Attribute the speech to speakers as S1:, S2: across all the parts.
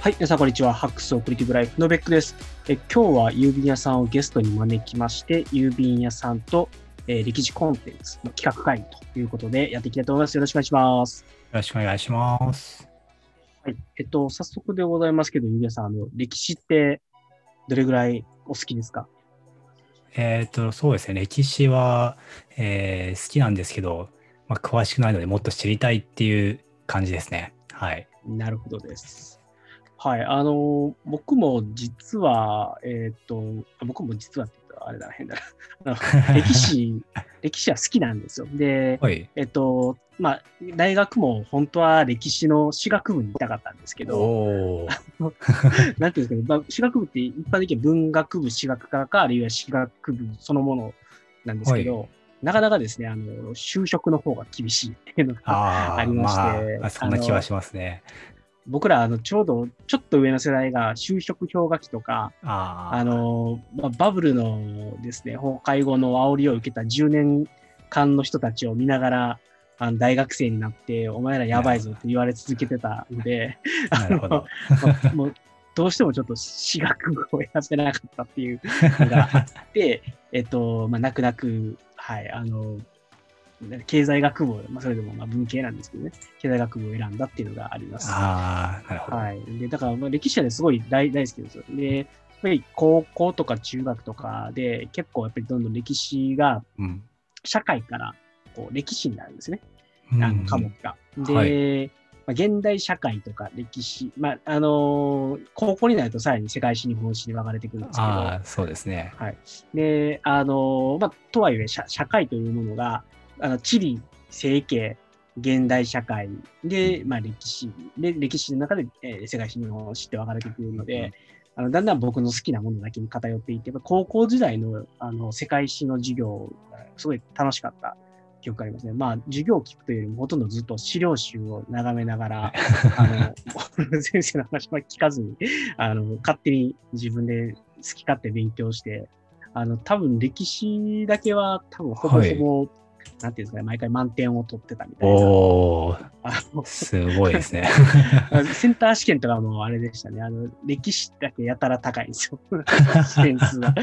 S1: はい、皆さんこんにちは。ハックスオクリティブライフのベックです。え今日は郵便屋さんをゲストに招きまして、郵便屋さんと、えー歴史コンテンツの企画会議ということでやっていきたいと思います。よろしくお願いします。
S2: よろしくお願いします。
S1: はい。えっと、早速でございますけど、郵便屋さん、あの、歴史ってどれぐらいお好きですか？
S2: えっ、と、そうですね。歴史は、えー好きなんですけど、まあ、詳しくないのでもっと知りたいっていう感じですね。はい。
S1: なるほどです。はい。あの、僕も実は、えっ、と、あ僕も実はって言ったらあれだ、変だな。歴史、歴史は好きなんですよ。で、
S2: はい。
S1: えっと、まあ、大学も本当は歴史の私学部に行きたかったんですけど、なんていうんですかね、まあ、私学部って一般的には文学部、私学科か、あるいは私学部そのものなんですけど、なかなかですね、あの、就職の方が厳しいっていうのが、
S2: あ
S1: りまして
S2: まあ、そんな気はしますね。
S1: 僕ら、あの、ちょうど、ちょっと上の世代が就職氷河期とか、
S2: あ
S1: の、まあ、バブルのですね、崩壊後の煽りを受けた10年間の人たちを見ながら、あの大学生になって、お前らやばいぞって言われ続けてたので、
S2: なるほど。
S1: まあもうどうしてもちょっと私学部を選べなかったっていうのがあって、えっと、まあ、泣く泣く、はい、あの、経済学部を、まあ、それでもまあ文系なんですけどね、経済学部を選んだっていうのがあります。
S2: ああ、なるほど。
S1: はい。で、だから、まあ、歴史はね、すごい大大好きですよ。で、やっぱり高校とか中学とかで、結構やっぱりどんどん歴史が
S2: うん。
S1: 社会からこう歴史になるんですね。
S2: うん
S1: あの科目が。で、
S2: はい
S1: まあ、現代社会とか歴史、まあ、あのー高校になるとさらに世界史、日本史に分かれてくるんですけど、
S2: そうですね。
S1: はい。で、あのーまあ、とはいえ社、社会というものが、あの、地理、整形、現代社会で、まあ、歴史、で、歴史の中で、えー世界史、日本史って分かれてくるので、あのだんだん僕の好きなものだけに偏っていって、高校時代のあの世界史の授業がすごい楽しかった記憶がありますね。まあ、授業を聞くというよりも、ほとんどずっと資料集を眺めながら、あの、先生の話は聞かずに、あの、勝手に自分で好き勝手勉強して、あの、多分歴史だけは多分ほぼほぼ、なんていうんですかね、毎回満点を取ってたみたいな。
S2: おー、すごいですね。
S1: あセンター試験とかもあれでしたね。あの、歴史だけやたら高いんですよ。点数が。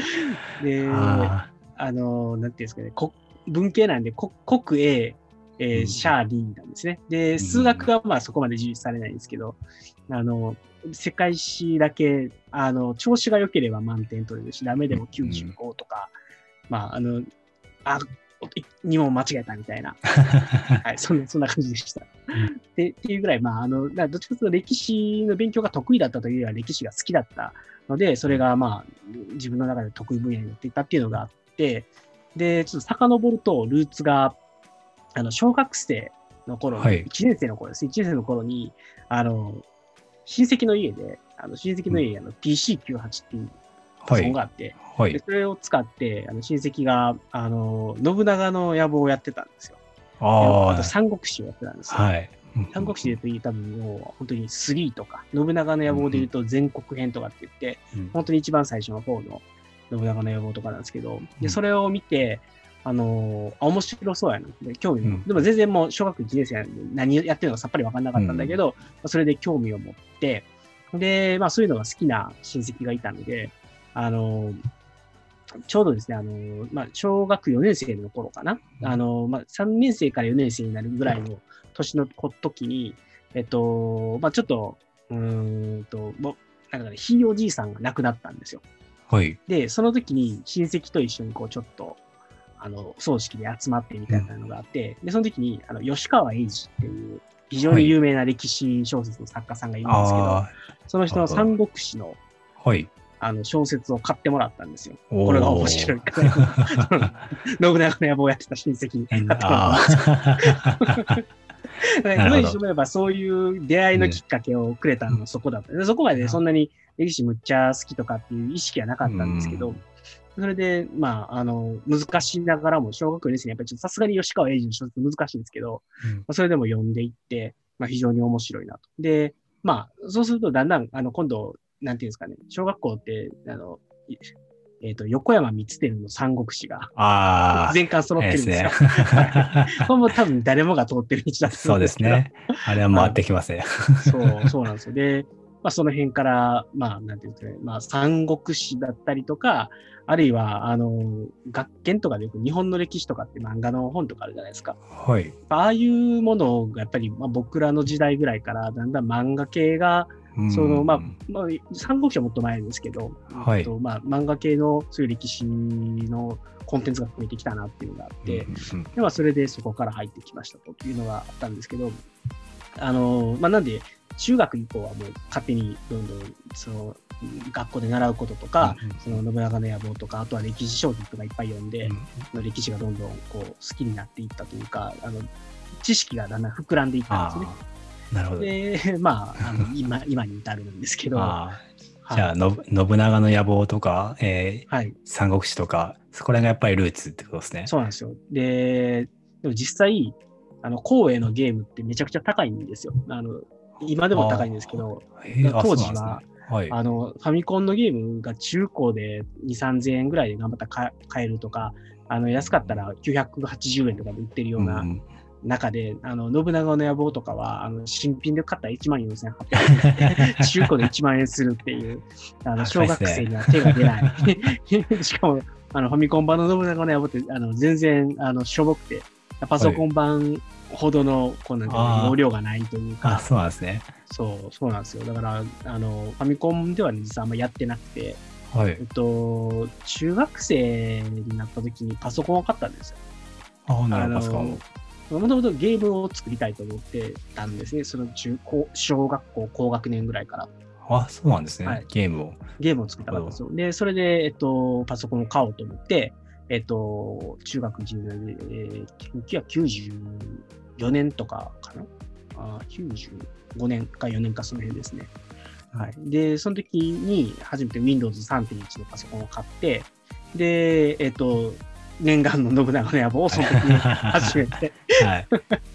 S1: で、あ
S2: あ
S1: の、なんていうんですかね、こ文系なんで、こ国 A、えー
S2: うん
S1: シャー D なんですね。で、数学はまあそこまで重視されないんですけど、あの、世界史だけ、あの、調子が良ければ満点取れるし、ダメでも95とか、まあ、あの、あ、2問間違えたみたいな、はい、そんな、そんな感じでした。でっていうぐらい、まあ、あの、どっちかというと歴史の勉強が得意だったというよりは歴史が好きだった。ので、それがまあ、自分の中で得意分野になっていったっていうのがあって、で、ちょっと遡ると、ルーツが、あの、小学生の頃に、
S2: はい。
S1: 1年生の頃です。1年生の頃に、あの、親戚の家で、あの親戚の家にあの PC98 っていうパソコンがあって、
S2: はい。
S1: でそれを使って、あの親戚が、あの、信長の野望をやってたんですよ。であと
S2: あ
S1: 三国志をやってたんです
S2: あ、
S1: よ。
S2: はい。
S1: 三国志で言うと多分もう本当に3とか、信長の野望で言うと全国編とかって言って、
S2: うん
S1: 本当に一番最初の方の信長の野望とかなんですけど、で、
S2: うん
S1: それを見て、あのーあ面白そうやなって興味も、
S2: うん
S1: でも全然もう小学1年生なんで何やってるのかさっぱり分かんなかったんだけど、まあそれで興味を持って、で、まあそういうのが好きな親戚がいたので、あのーちょうどですね、あのーまあ小学4年生の頃かな、
S2: うん
S1: あのーまあ3年生から4年生になるぐらいの年の時に、えっと、まあちょっと、うーんと、もうなんかね、ひいおじいさんが亡くなったんですよ。
S2: はい。
S1: で、その時に親戚と一緒にこうちょっと、あの、葬式で集まってみたいなのがあって、で、その時に、あの、吉川英治っていう、非常に有名な歴史小説の作家さんがいるんですけど、
S2: あ
S1: その人の三国志の、
S2: あ、はい。
S1: あの、小説を買ってもらったんですよ。
S2: こ
S1: これが面白いから。信長の野望をやってた親戚に買ってもらった
S2: ああ、
S1: 今にしてみればそういう出会いのきっかけをくれたのはそこだった。でそこまでそんなに歴史むっちゃ好きとかっていう意識はなかったんですけど、
S2: うん
S1: それで、まあ、あの、難しいながらも、小学校2年生にやっぱりさすがに吉川英治の小説難しいんですけど、
S2: うん
S1: まあそれでも読んでいって、まあ、非常に面白いなと。で、まあ、そうするとだんだん、あの、今度、なんていうんですかね、小学校って、あの、いえっ、と、横山光輝の三国志が
S2: ああ、
S1: 全巻揃ってるんですよ。
S2: ですね
S1: はいこれも多分誰もが通ってる道だと
S2: そう
S1: 思うんですけど。
S2: ですね。あれは回ってきますね。
S1: そう、そうなんですよ。で、まあ、その辺から、まあ、なんていうんですかね、まあ、三国志だったりとか、あるいは、あの、学研とかでよく日本の歴史とかって漫画の本とかあるじゃないですか。
S2: はい。
S1: ああいうものがやっぱり、まあ、僕らの時代ぐらいから、だんだん漫画系が、
S2: うん
S1: その、まあ、まあ、三国志はもっと前ですけど、
S2: はい。
S1: とまあ、漫画系のそういう歴史のコンテンツが増えてきたなっていうのがあって、
S2: うん
S1: でまあ、それでそこから入ってきましたというのがあったんですけど、あの、まあ、なんで、中学以降はもう勝手にどんどん、その、学校で習うこととか、その信長の野望とか、あとは歴史小説とかいっぱい読んで、
S2: うん。
S1: の歴史がどんどんこう好きになっていったというか、あの、知識がだんだん膨らんでいったんですね。
S2: なるほど。
S1: で、まあ、あの今、今に至るんですけど、
S2: じゃあ、の信長の野望とか、えー
S1: はい、
S2: 三国志とか、そこら辺がやっぱりルーツってことですね。
S1: そうなんですよ。で、でも実際、あの、光栄のゲームってめちゃくちゃ高いんですよ。あの、今でも高いんですけど、当時は
S2: はい。
S1: あの、ファミコンのゲームが中古で2、3000円ぐらいで頑張ったら買買えるとか、あの、安かったら980円とかで売ってるような
S2: うん
S1: 中で、あの、信長の野望とかは、あの、新品で買ったら1万4800円で、中古で1万円するっていう、あの、小学生には手が出ない。しかも、あの、ファミコン版の信長の野望って、あの、全然、あの、しょぼくて、パソコン版ほどの、こうなんていうの
S2: あー
S1: 容量がないという
S2: あ、
S1: か、
S2: そうなんですね。
S1: そう、そうなんですよ。だから、あの、ファミコンではね、実はあんまやってなくて、
S2: はい
S1: えっ。と、中学生になった時にパソコンを買ったんですよ。
S2: ああ、なるほど。
S1: もともとゲームを作りたいと思ってたんですね。その中高、小学校高学年ぐらいから
S2: あ、そうなんですね。
S1: はい
S2: ゲームを。
S1: ゲームを作りたかったんですよ。で、それで、えっと、パソコンを買おうと思って、えっと、中学1年で、えー、1994年とかかな？あー ?95 年か4年かその辺ですね。はい。で、その時に初めて Windows 3.1のパソコンを買って、で、えっと、念願の信長の野望をその時に初めて
S2: はい。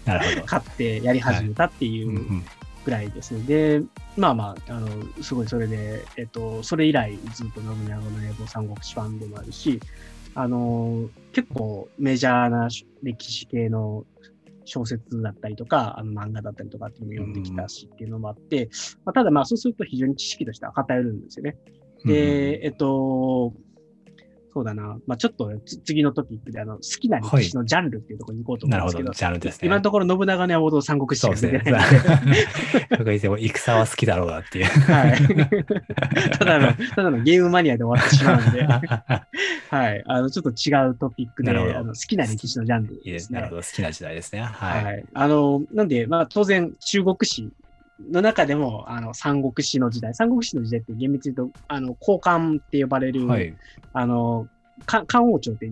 S2: なるほど。
S1: 買ってやり始めたっていうぐらいですね。で、まあまあ、あの、すごいそれで、えっと、それ以来ずっと信長の野望三国志ファンでもあるし、あの、結構メジャーな歴史系の小説だったりとか、あの漫画だったりとかっていうのも読んできたしっていうのもあって、まあ、ただまあそうすると非常に知識としては偏るんですよね。で、えっと、そうだな、まあちょっとつ次のトピックであの好きな歴史のジャンルっていうところに行こうと思うんですけど、
S2: なるほど。ジャンルですね。
S1: 今のところ信長の野望と三国志
S2: ですね
S1: か出てないので、。
S2: 僕が言っても戦は好きだろうなっていう。
S1: はい。ただの、ただのゲームマニアで終わってしまうんで、はい。あの、ちょっと違うトピックで、あの好きな歴史のジャンル
S2: いいで。
S1: ですすね。
S2: なるほど。好きな時代ですね。は。
S1: はいい。あの、なんで、まあ、当然、中国史の中でも、あの、三国志の時代、三国志の時代って厳密に言うと、あの、交換って呼ばれる、
S2: はい。
S1: あの、か漢王朝って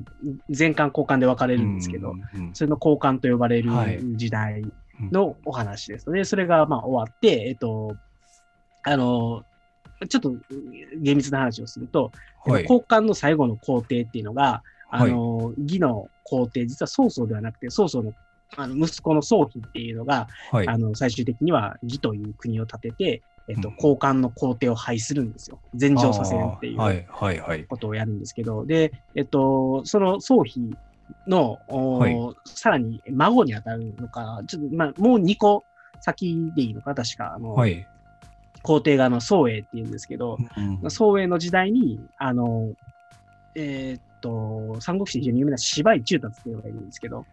S1: 前漢後漢で分かれるんですけど、
S2: うんうんうん
S1: それの交換と呼ばれる
S2: はい
S1: 時代のお話です。で、それがまあ終わって、えっと、あの、ちょっと厳密な話をすると、
S2: はい。
S1: 交換の最後の皇帝っていうのが、あの、義の皇帝、実は曹操ではなくて、曹操のあの息子の曹丕っていうのが、
S2: はい。
S1: あの、最終的には義という国を建てて、えっと、
S2: うん
S1: 交換の皇帝を廃するんですよ。禅譲させるっていう。ことをやるんですけど、で、えっと、その曹丕の、
S2: はい
S1: さらに孫に当たるのか、ちょっと、まあ、もう2個先でいいのか、確か、あの、
S2: はい。
S1: 皇帝があの宋英っていうんですけど、
S2: うん
S1: 宋英の時代に、あの、えーっと、三国志で非常に有名な芝居中達っていうのがいるんですけど、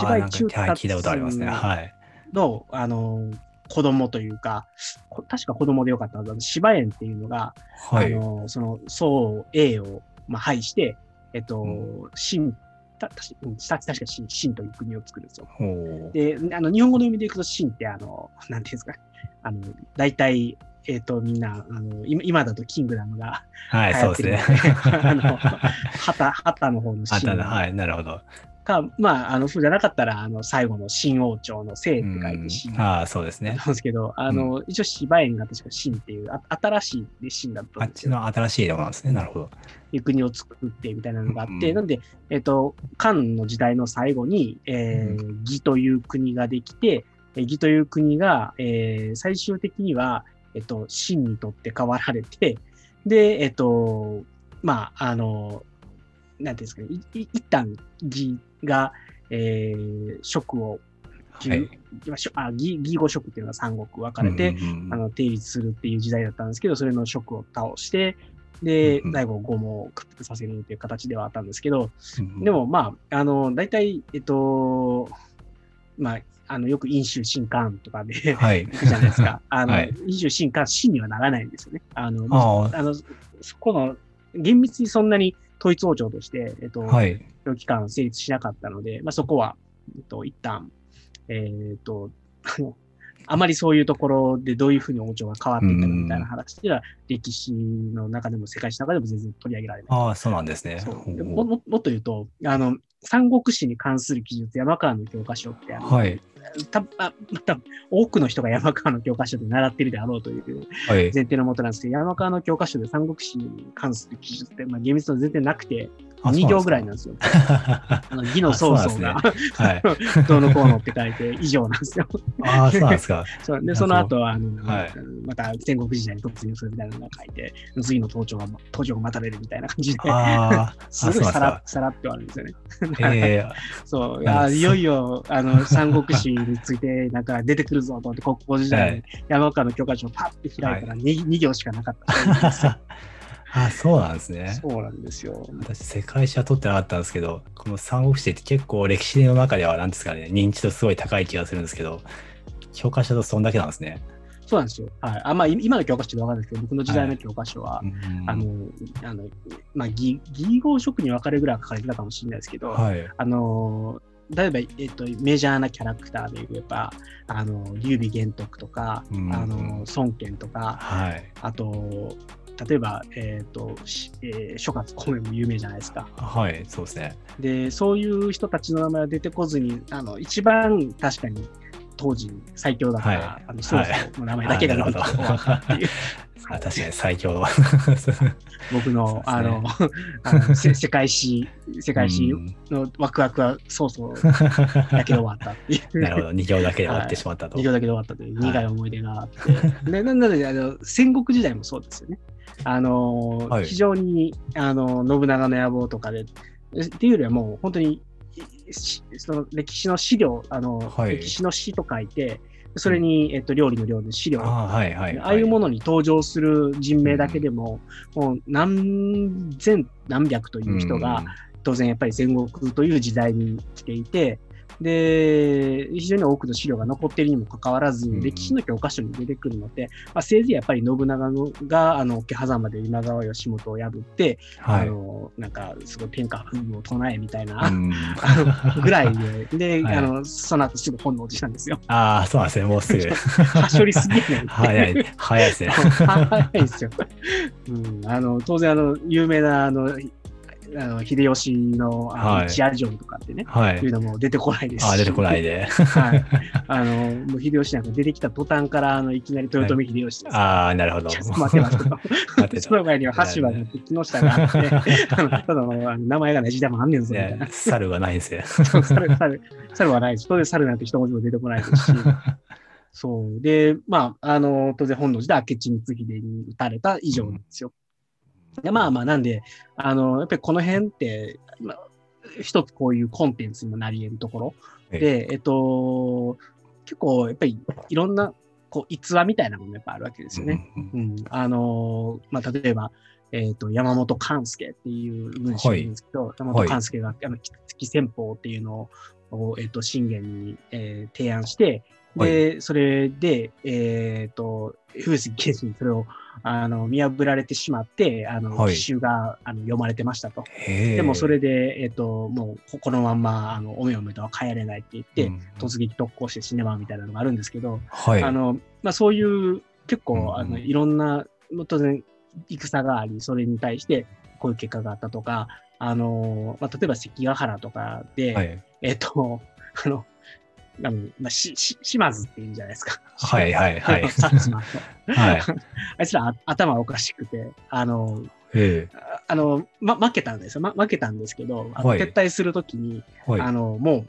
S1: 芝居中達
S2: はい聞いたことありますね。はい。
S1: の、あの、子供というか、こ確か子供でよかったは芝園っていうのが、
S2: はい。
S1: あの、その、宋英を、まあ、廃して、えっと、
S2: う
S1: 秦、た、たしうん確か秦、秦という国を作るんですよ。で、あの、日本語の読みでいくと秦って、あの、なんていうんですか、あの、大体、えっ、と、みんな、あの、今今だとキングダムが
S2: はい、
S1: 流
S2: そうですね。
S1: あの、旗、旗の方の秦
S2: あったな。はい。なるほど。
S1: か、まあ、あの、そうじゃなかったら、あの、最後の秦王朝の姓って書いて
S2: うん
S1: 秦
S2: ああ、そうですね
S1: なん。ですけど、あの、一応芝園が確か秦っていう、あ新しいで秦だった
S2: あっち
S1: んですけど、
S2: の新しいところなんですね。なるほど。
S1: いう国を作ってみたいなのがあって、
S2: うん
S1: なんで、えっ、と、漢の時代の最後に、えー
S2: う
S1: 義という国ができて、えー義という国が、えー最終的には、えっ、と、秦にとって変わられて、で、えっ、と、まあ、あの、なんていうんですかね、いい一旦義が、えー職をっていあ義義語色っていうのが三国分かれて、あの定立するっていう時代だったんですけど、それの職を倒して、で
S2: うんう、ん
S1: 第五五も屈服させるっていう形ではあったんですけど、
S2: うん
S1: でもまあ、あの、大体、えっと、まあ、あの、よく飲酒新刊とかで、
S2: はい。
S1: じゃないですか。あの、
S2: はい
S1: 飲酒新刊、真にはならないんですよね。あの、
S2: あ
S1: あの、そこの、厳密にそんなに統一王朝として、えっと、
S2: あ、はい。
S1: 長期間成立しなかったので、まあ、そこは、えっと、一旦、えっと、あまりそういうところでどういうふうに王朝が変わっていったかみたいな話では、歴史の中でも世界史の中でも全然取り上げられない。
S2: ああ、そうなんですね。
S1: もももっと言うと、あの、三国志に関する記述、山川の教科書ってあの、
S2: はい。
S1: たあまた多くの人が山川の教科書で習ってるであろうという
S2: はい。
S1: 前提のもとなんですけど、山川の教科書で三国志に関する記述って、まあ、厳密に全然なくて、
S2: あ
S1: 2行ぐらいなんですよ。あの義の曹操が、
S2: はい。
S1: どうのこうのって書いて以上なんですよ。
S2: ああ、そうなんですか。
S1: そうで、その後は、あの、
S2: はい
S1: また戦国時代に突入するみたいなのが書いて、次の登場が、登場が待たれるみたいな感じで、すごいさ
S2: ら
S1: さらってはあるんですよね。
S2: え
S1: そう、いいよいよ、あの、三国志について、なんか出てくるぞと思って、国語時代に山川の教科書をパッて開いたら 2, 2行しかなかった
S2: あそうなんですね。
S1: そうなんですよ。
S2: 私、世界史は取ってなかったんですけど、この三国志って結構歴史の中では、なんですかね、認知度すごい高い気がするんですけど、教科書だとそんだけなんですね。
S1: そうなんですよ。はい。あまあ、い今の教科書でわかんないですけど、僕の時代の教科書は、
S2: うん
S1: あの、あの、まあ、義義語色に分かれるぐらいは書かれてたかもしれないですけど、
S2: はい。
S1: あの、例えば、えっと、メジャーなキャラクターで言えば、あの、劉備玄徳とか、
S2: うん
S1: あの、孫権とか、
S2: はい。
S1: あと、例えば、えっ、と、しえー諸葛孔明も有名じゃないですか。
S2: はい、そうですね。
S1: で、そういう人たちの名前は出てこずに、あの、一番確かに当時最強だった、
S2: はい。
S1: あの、曹操の名前だけが出てきて終わったっていう、
S2: あ確かに最強。
S1: 僕の、あの
S2: そ、
S1: あの せ世界史、世界史
S2: うん。
S1: のワクワクは曹操だけで終わったっていう。
S2: なるほど、2行だけで終わってしまったと。
S1: 二行だけで終わったという。苦い。思い出があって。でななのであの、戦国時代もそうですよね。あの、
S2: はい。
S1: 非常にあの信長の野望とかで、っていうよりはもう本当にしその歴史の資料、あの、
S2: はい。
S1: 歴史の詩と書いて、それに、えっと、料理の料で資料、
S2: ああ、はいはい。
S1: ああいうものに登場する人名だけでも、もう何千何百という人が、当然やっぱり戦国という時代に来ていて、で、非常に多くの資料が残っているにもかかわらず、
S2: うん
S1: 歴史の教科書に出てくるので、まあ、せいぜいやっぱり信長のが、あの、桶狭間で今川義元を破って、
S2: はい。
S1: あの、なんか、すごい天下不武を唱えみたいな、ぐらいで、で、
S2: はい
S1: あの、その後すぐ本能寺したんですよ。
S2: ああ、そうなんですね、もうすぐ。
S1: はしょりすぎやね。
S2: 早い、早いですね。
S1: 早いですよ。うん、あの当然あの、有名なあのあの秀吉のあ
S2: はい
S1: の一夜城とかってね、、
S2: はいい。
S1: うのも出てこないですし。
S2: ああ、出てこないで。
S1: はい。あの、もう秀吉なんか出てきた途端から、あの、いきなり豊臣秀吉です。
S2: ああ、なるほど。
S1: ちょっと待って待って
S2: 待って
S1: と。その前には橋場があって、木下があって、あ のただのあの名前がない時代もあんねんぞ、みたいな
S2: ね。猿がないんですよ。
S1: 猿、猿、猿はないです。当然猿なんて一文字も出てこないですし。そう。で、まあ、あの、当然本能寺で明智光秀に撃たれた以上なんですよ。でまあまあ、なんで、あの、やっぱりこの辺って、まあ、一つこういうコンテンツにもなり得るところで、えっと、結構やっぱりいろんな、こう、逸話みたいなものやっぱあるわけですよね。
S2: うん
S1: うん、あのーまあ、例えば、えっ、と、山本勘介っていう軍師がいるんですけど、山本勘介が、あの、月戦法っていうのを、えっ、と、信玄に、えー提案して、で、それで、えっ、と、風水刑事にそれを、あの、見破られてしまって、あの、
S2: はい
S1: 奇襲があの読まれてましたと。でもそれで、えっ、と、もうこ、このまんま、あの、おめおめとは帰れないって言って、
S2: うん
S1: 突撃特攻して死ねまうみたいなのがあるんですけど、
S2: はい。
S1: あの、まあ、そういう、結構、あの、いろんな、当然、戦があり、それに対して、こういう結果があったとか、あの、まあ、例えば関ヶ原とかで、
S2: はい。
S1: えっ、と、あの、あのまあ、し、し、島津っていうんじゃないですか。
S2: はいはいはい。はい。
S1: あいつらあ頭おかしくて、あの、
S2: へえ。
S1: ああの、ま、負けたんですよ。ま、負けたんですけど、あの
S2: はい
S1: 撤退するときに、
S2: はい。
S1: あの、も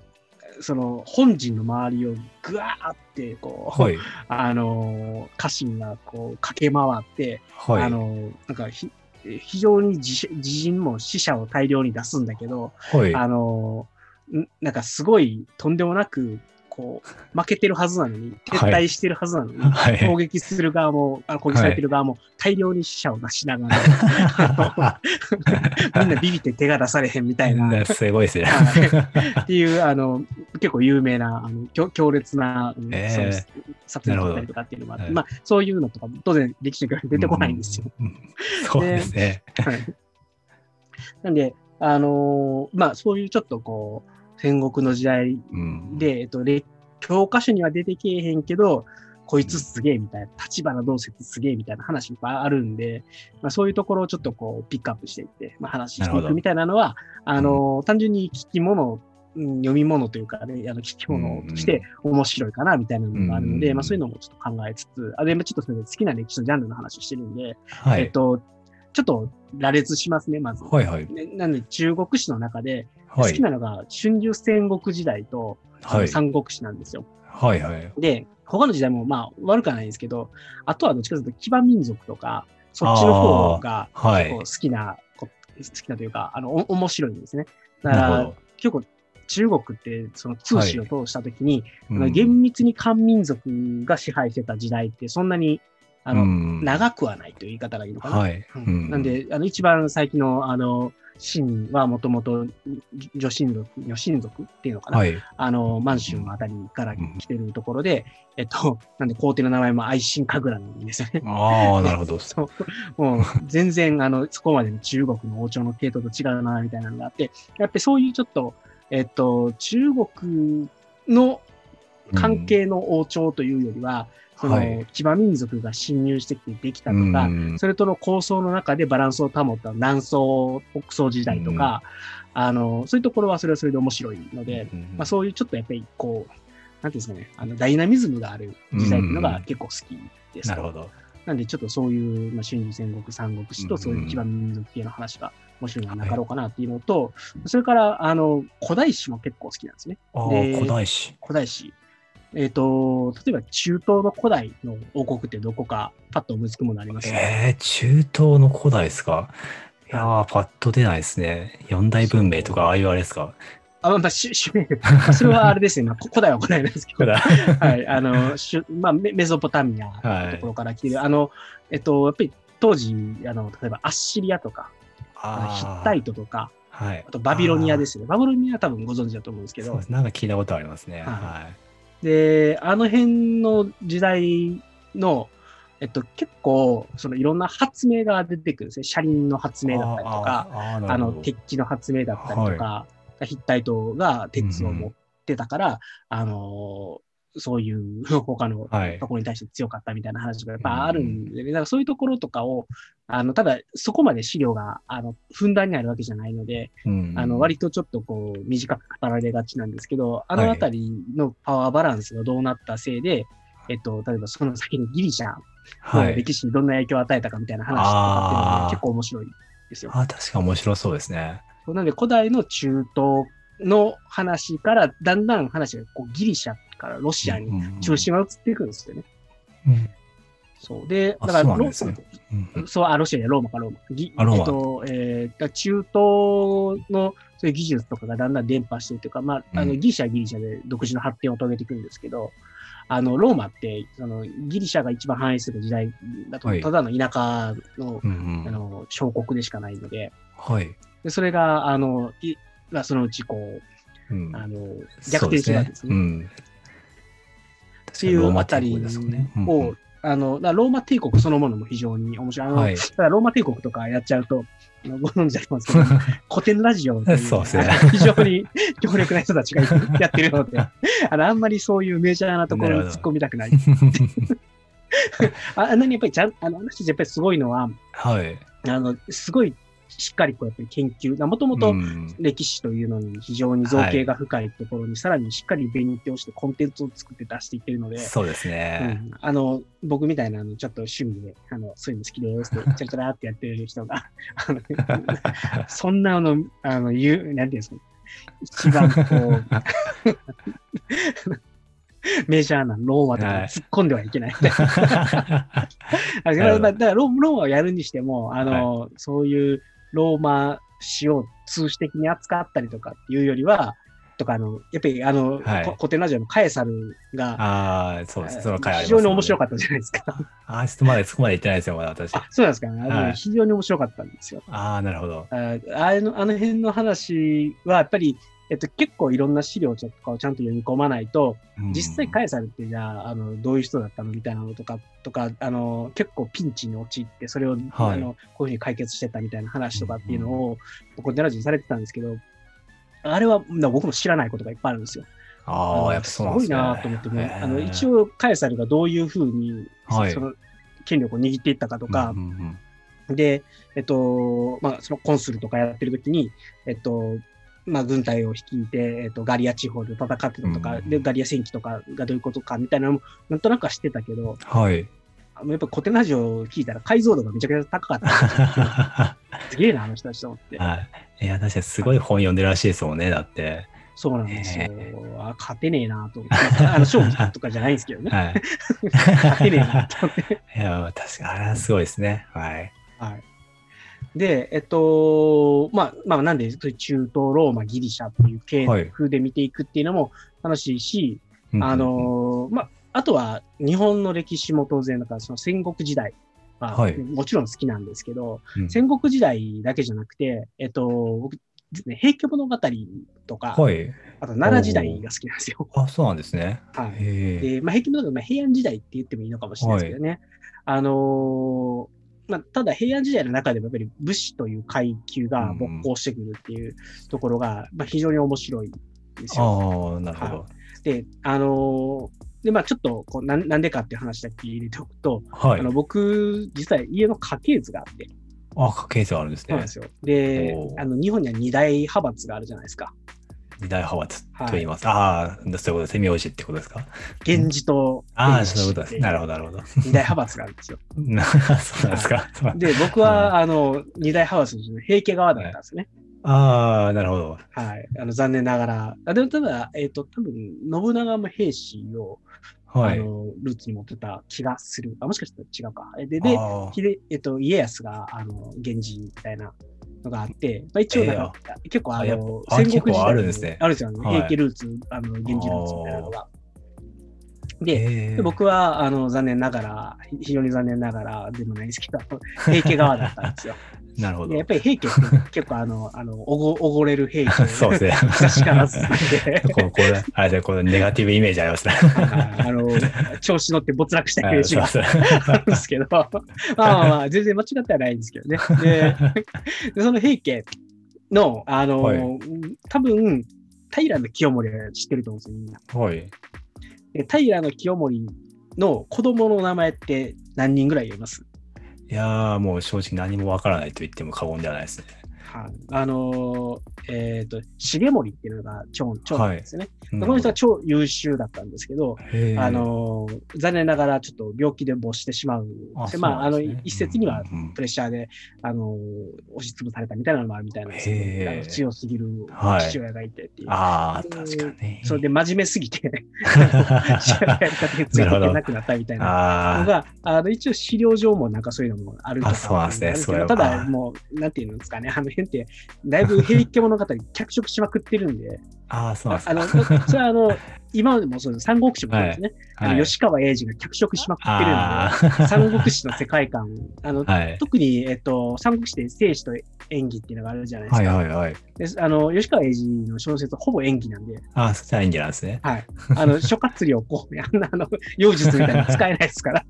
S1: う、その、本陣の周りをぐわーって、こう、
S2: はい。
S1: あの、家臣がこう駆け回って、
S2: はい。
S1: あの、なんかひ、非常に自自陣も死者を大量に出すんだけど、
S2: はい。
S1: あの、んなんかすごいとんでもなく、こう、負けてるはずなのに、撤
S2: はい。
S1: 退してるはずなのに、
S2: はい。
S1: 攻撃する側も、あの攻撃されてる側も大量に死者を出しながら、みんなビビって手が出されへんみたいな、
S2: うんすごいですね。
S1: はい。っていう、あの、結構有名な、あの強強烈な、うん
S2: えー
S1: そだったりとかっていうのもあって、まあ、そういうのとかも当然歴史に出てこないんですよ。
S2: そうですね。
S1: はい。なんで、あのーまあ、そういうちょっとこう、戦国の時代
S2: うん。
S1: で、えっと、れ教科書には出てけえへんけど、こいつすげえみたいな、立花同説すげえみたいな話があるんで、まあ、そういうところをちょっとこう、ピックアップしていって、まあ、話して
S2: ない
S1: くみたいなのは、あのー単純に聞き物、うん読み物というかね、あの聞き物として面白いかなみたいなのがあるので、
S2: うん
S1: まあそういうのもちょっと考えつつ、あで、まあちょっとそれで好きな歴史のジャンルの話をしてるんで、
S2: はい。
S1: えっと、ちょっと羅列しますね、まず。
S2: はいはい。
S1: ねなんで中国史の中で好
S2: はい
S1: き。なのが春秋戦国時代と
S2: はい。
S1: 三国史なんですよ。
S2: はいはい。
S1: で、他の時代もまあ悪くはないんですけど、あとはどっちかというと騎馬民族とか、そっちの方が
S2: はい
S1: 結構好。きな、こ好きなというか、あの、お面白いんですね。だから。結構中国ってその通史を通したときに、
S2: うん
S1: あの厳密に漢民族が支配してた時代ってそんなにあの、
S2: うん
S1: 長くはないという言い方がいいのかな。
S2: はい。
S1: う
S2: うんん
S1: なん、で、あの一番最近のあの秦はもともと女神族、女神族っていうのかな、
S2: はい。
S1: あの満州のあたりから来てるところで、えっと、なんで皇帝の名前も愛新神楽なんですよね。
S2: ああ、なるほど。
S1: そうもう全然あのそこまでの中国の王朝の系統と違うなみたいなのがあって、やっぱりそういうちょっと、えっと、中国の関係の王朝というよりは、その
S2: はい
S1: 騎馬民族が侵入してきてできたとか、
S2: うん
S1: それとの構想の中でバランスを保った南宋、北宋時代とか、あの、そういうところはそれはそれで面白いので、
S2: うん
S1: まあそういうちょっとやっぱりこう、なんていうんですかね、あのダイナミズムがある時代っていうのが結構好きです。
S2: なるほど。
S1: なんでちょっとそういう、まあ、春秋戦国三国史とそういう騎馬民族系の話が面白いのはなかろうかなっていうのと、それから、あの、古代史も結構好きなんですね。
S2: ああ、
S1: で
S2: 古代史。
S1: 古代史。えっ、と、例えば中東の古代の王国ってどこかパッと思いつくものありますか、
S2: えー、中東の古代ですか？いやー、パッと出ないですね。四大文明とか、ああいうあれですか？
S1: あ、まあ、し、し、ま あそれはあれですね。まあ、古代は古代なんですけど。はい。あの、しゅまあ、メメソポタミアのところから来てる、あの、えっと、やっぱり当時、あの、例えばアッシリアとか、
S2: あ
S1: ヒッタイトとか、
S2: あ、はい。
S1: あとバビロニア
S2: で
S1: ですね。バビロニアは多分ご存知だと思うんですけど
S2: そうで、す。なんか聞いたことありますね。
S1: は
S2: は
S1: で、あの辺の時代の、えっと、結構、そのいろんな発明が出てくるんですね。車輪の発
S2: い。
S1: 明だったりとか、
S2: あー、あ
S1: の、鉄器の発明だったりとか、ヒッタイトが鉄を持ってたから、あのーそういう 他の
S2: はい
S1: ところに対して強かったみたいな話がやっぱあるんで、ねだからそういうところとかを、あの、ただそこまで資料が、あの、ふんだんにあるわけじゃないので、
S2: うん
S1: あの、割とちょっとこう、短く語られがちなんですけど、あのあたりのパワーバランスがどうなったせいで、えっと、例えばその先にギリシャ
S2: はい。
S1: の歴史にどんな影響を与えたかみたいな話とかっていうの
S2: あー
S1: が結構面白いですよ。
S2: あー確か面白そうですね。
S1: なので、古代の中東の話から、だんだん話がこうギリシャからロシアに中心が移っていくんですよね。
S2: うん。
S1: そう。で、
S2: あ
S1: だからロ
S2: そうね。うん
S1: そう、あ、ロシアやローマかローマ。ぎえっと、えー中東のそういう技術とかがだんだん伝播しているというか、まあ、あの
S2: うん
S1: ギリシャはギリシャで独自の発展を遂げていくんですけど、あの、ローマって、そのギリシャが一番繁栄する時代だと、
S2: はい。
S1: ただの田舎の,、
S2: うんうん。
S1: あの小国でしかないので、
S2: はい。
S1: でそれが、あの、いまあ、そのうちこう、
S2: うん。
S1: あの、逆転してたんですね。っていうあたり
S2: ですね。うん
S1: を、あの、ローマ帝国そのものも非常に面白い。あの、
S2: はい。
S1: ただローマ帝国とかやっちゃうと、ご存知だと思うんですけど、古典ラジオという
S2: そうですね。
S1: 非常に 強力な人たちがやってるので、あの、あんまりそういうメジャーなところに突っ込みたくない。ああんなにやっぱりちゃん、あの、あの人たちやっぱりすごいのは、
S2: はい。
S1: あの、すごいしっかりこうやっぱり研究、もともと
S2: うん。
S1: 歴史というのに非常に造形が深いところに、さらにしっかり勉強してコンテンツを作って出していってるので、
S2: そうです
S1: う
S2: ね。
S1: ん、あの、僕みたいな、あの、ちょっと趣味で、あの、そういうの好きです。って、チャラチャラってやってる人が、そんな、あの、あの、言う、なんていうんですか、一番こう、メジャーなローマとかに突っ込んではいけない。だから
S2: なるほど
S1: だからローマをやるにしても、あの、そういうローマ史を通史的に扱ったりとかっていうよりは、とか、あの、やっぱりあの、
S2: はい
S1: こ古典ラジオのカエサルが、
S2: ああ、そうです。その回あります、
S1: 非常に面白か
S2: っ
S1: ったじゃないですか。
S2: た。ああ、ちょっとまだそこまで行ってないですよ、まだ私。
S1: あ、そうなんですか、あの
S2: はい
S1: 非常に面白かったんですよ。
S2: ああ、なるほど。
S1: ああのあの辺の話は、やっぱり、えっと、結構いろんな資料とかをちゃんと読み込まないと、実際カエサルってじゃあ、あの、どういう人だったのみたいなのとか、とか、あの、結構ピンチに陥って、それを、
S2: はい。
S1: あの、こういうふうに解決してたみたいな話とかっていうのを、ここでラジオにされてたんですけど、あれは、な僕も知らないことがいっぱいあるんですよ。
S2: ああ、
S1: の
S2: やっぱそうなんですね。
S1: ごいなと思ってね、あの、一
S2: 応
S1: 応、カエサルがどういうふうに、
S2: はい。
S1: その、権力を握っていったかとか、で、えっと、まあ、そのコンスルとかやってる時に、えっと、まあ、軍隊を率いて、えっと、ガリア地方で戦ってたとか、
S2: うん
S1: で、ガリア戦記とかがどういうことかみたいなのも、なんとなくは知ってたけど、
S2: はい。
S1: あのやっぱコテナジオを聞いたら解像度がめちゃくちゃ高かった。すげえな、あの人たちと思って。
S2: はい。いや、確かにすごい本読んでるらしいですもんね、だって。
S1: そうなんですよ。
S2: へ
S1: あ勝てねえなと思って。あの、勝負とかじゃないんですけどね。
S2: はい。
S1: 勝てねえなと思って。
S2: いや、確かに、あれはすごいですね。はい。
S1: はい。で、えっと、まあ、まあ、なんで、中東、ローマ、ギリシャっていう系
S2: はい
S1: 風で見ていくっていうのも楽しいし、
S2: うん
S1: あ、の、まあ、あとは日本の歴史も当然、だからその戦国時代は、
S2: はい
S1: もちろん好きなんですけど、
S2: うん
S1: 戦国時代だけじゃなくて、えっと、僕、ですね、平家物語とか、
S2: はい。
S1: あと奈良時代が好きなんですよ。
S2: あ、そうなんですね。
S1: はい。で、まあ、平家物語、まあ、平安時代って言ってもいいのかもしれないですけどね。あのーまあ、ただ平安時代の中でもやっぱり武士という階級が勃興してくるっていうところが、まあ、非常に面白いんですよ。
S2: ああ、なるほど。
S1: で、あのーで、まあちょっとこうなん、なんでかっていう話だけ入れておくと、
S2: はい
S1: あの。僕、実は家の家系図があって、
S2: あ、家系図あるんですね
S1: そうなんで。すよ。で
S2: お、ー
S1: あの、日本には二大派閥があるじゃないですか。
S2: 二大派閥と言います。ああ、そういうことですね。名字ってことですか？
S1: 源氏と
S2: ああ、そういうことです。なるほど、なるほど。
S1: 二大派閥があるんですよ。
S2: なそうなんですか？
S1: で、僕は、あの、二大派閥の平家側だったんですね。
S2: ああ、なるほど。
S1: はい。あの、残念ながら。あでも、ただ、えっ、と、多分、信長も兵士を、
S2: はい。
S1: あの、ルーツに持ってた気がする。あ、もしかしたら違うか。えで、で、
S2: あ
S1: ひでえっと、家康が、あの、源氏みたいなのがあって、まあ、一応なんか、結構あの、
S2: ぱあ結構あるんですね
S1: あるんですよ、ね。
S2: はい
S1: 平家ルーツ、あの、源氏ルーツみたいなのが。で、僕は、あの、残念ながら、ひ非常に残念ながらでもないですけど、平家側だったんですよ。
S2: なるほど
S1: でやっ。ぱり平家って結構あの、あの、おご、おごれる平家。
S2: そうですね。
S1: 昔から好きで、
S2: こうこれ、あれで、このネガティブイメージありますね。
S1: あの、調子乗って没落したイメージがあるんですけど、まあまあまあ、全然間違ってはないんですけどね。で、でその平家の、あの、
S2: はい
S1: 多分、平清盛は知ってると思うんですよ、みんな。
S2: はい。
S1: 平清盛の子供の名前って何人ぐらいいます？
S2: いやー、もう正直何もわからないと言っても過言ではないですね。
S1: はい。あのーえっ、と、重盛っていうのが長長男ですよね。
S2: うん
S1: この人は超優秀だったんですけど、あのー残念ながらちょっと病気で没してしまう。
S2: あ
S1: でまあ、あの、一説にはプレッシャーで、あのー押しつぶされたみたいなのもあるみたいなんですけど、あの強すぎる
S2: はい
S1: 父親がいてっていう。
S2: ああ、確かに。
S1: それで真面目すぎて、父親がやり方についていけなくなったみたいな。のが、あの一応資料上もなんかそういうのもあるとか
S2: あそうなんですね
S1: ただもう、なんていうんですかね、あの辺って、だいぶ平家物語脚色しまくってるんで、
S2: ああ、そうなんです
S1: あ
S2: か。
S1: の、それはあの、今までもそうです。三国志もそうですね。あの
S2: はい
S1: 吉川英治が脚色しまくってるんで、
S2: あ
S1: 三国志の世界観、あの、
S2: あ、はい。
S1: 特に、えっと、三国志で生死と演技っていうのがあるじゃないです
S2: はい
S1: か。
S2: はいはい。
S1: であの吉川英治の小説はほぼ演技なんで、
S2: ああ、そしたらいいんじゃないですね。
S1: はい。あの、諸葛亮こう、あんな、あの、妖術みたいなの使えないですから。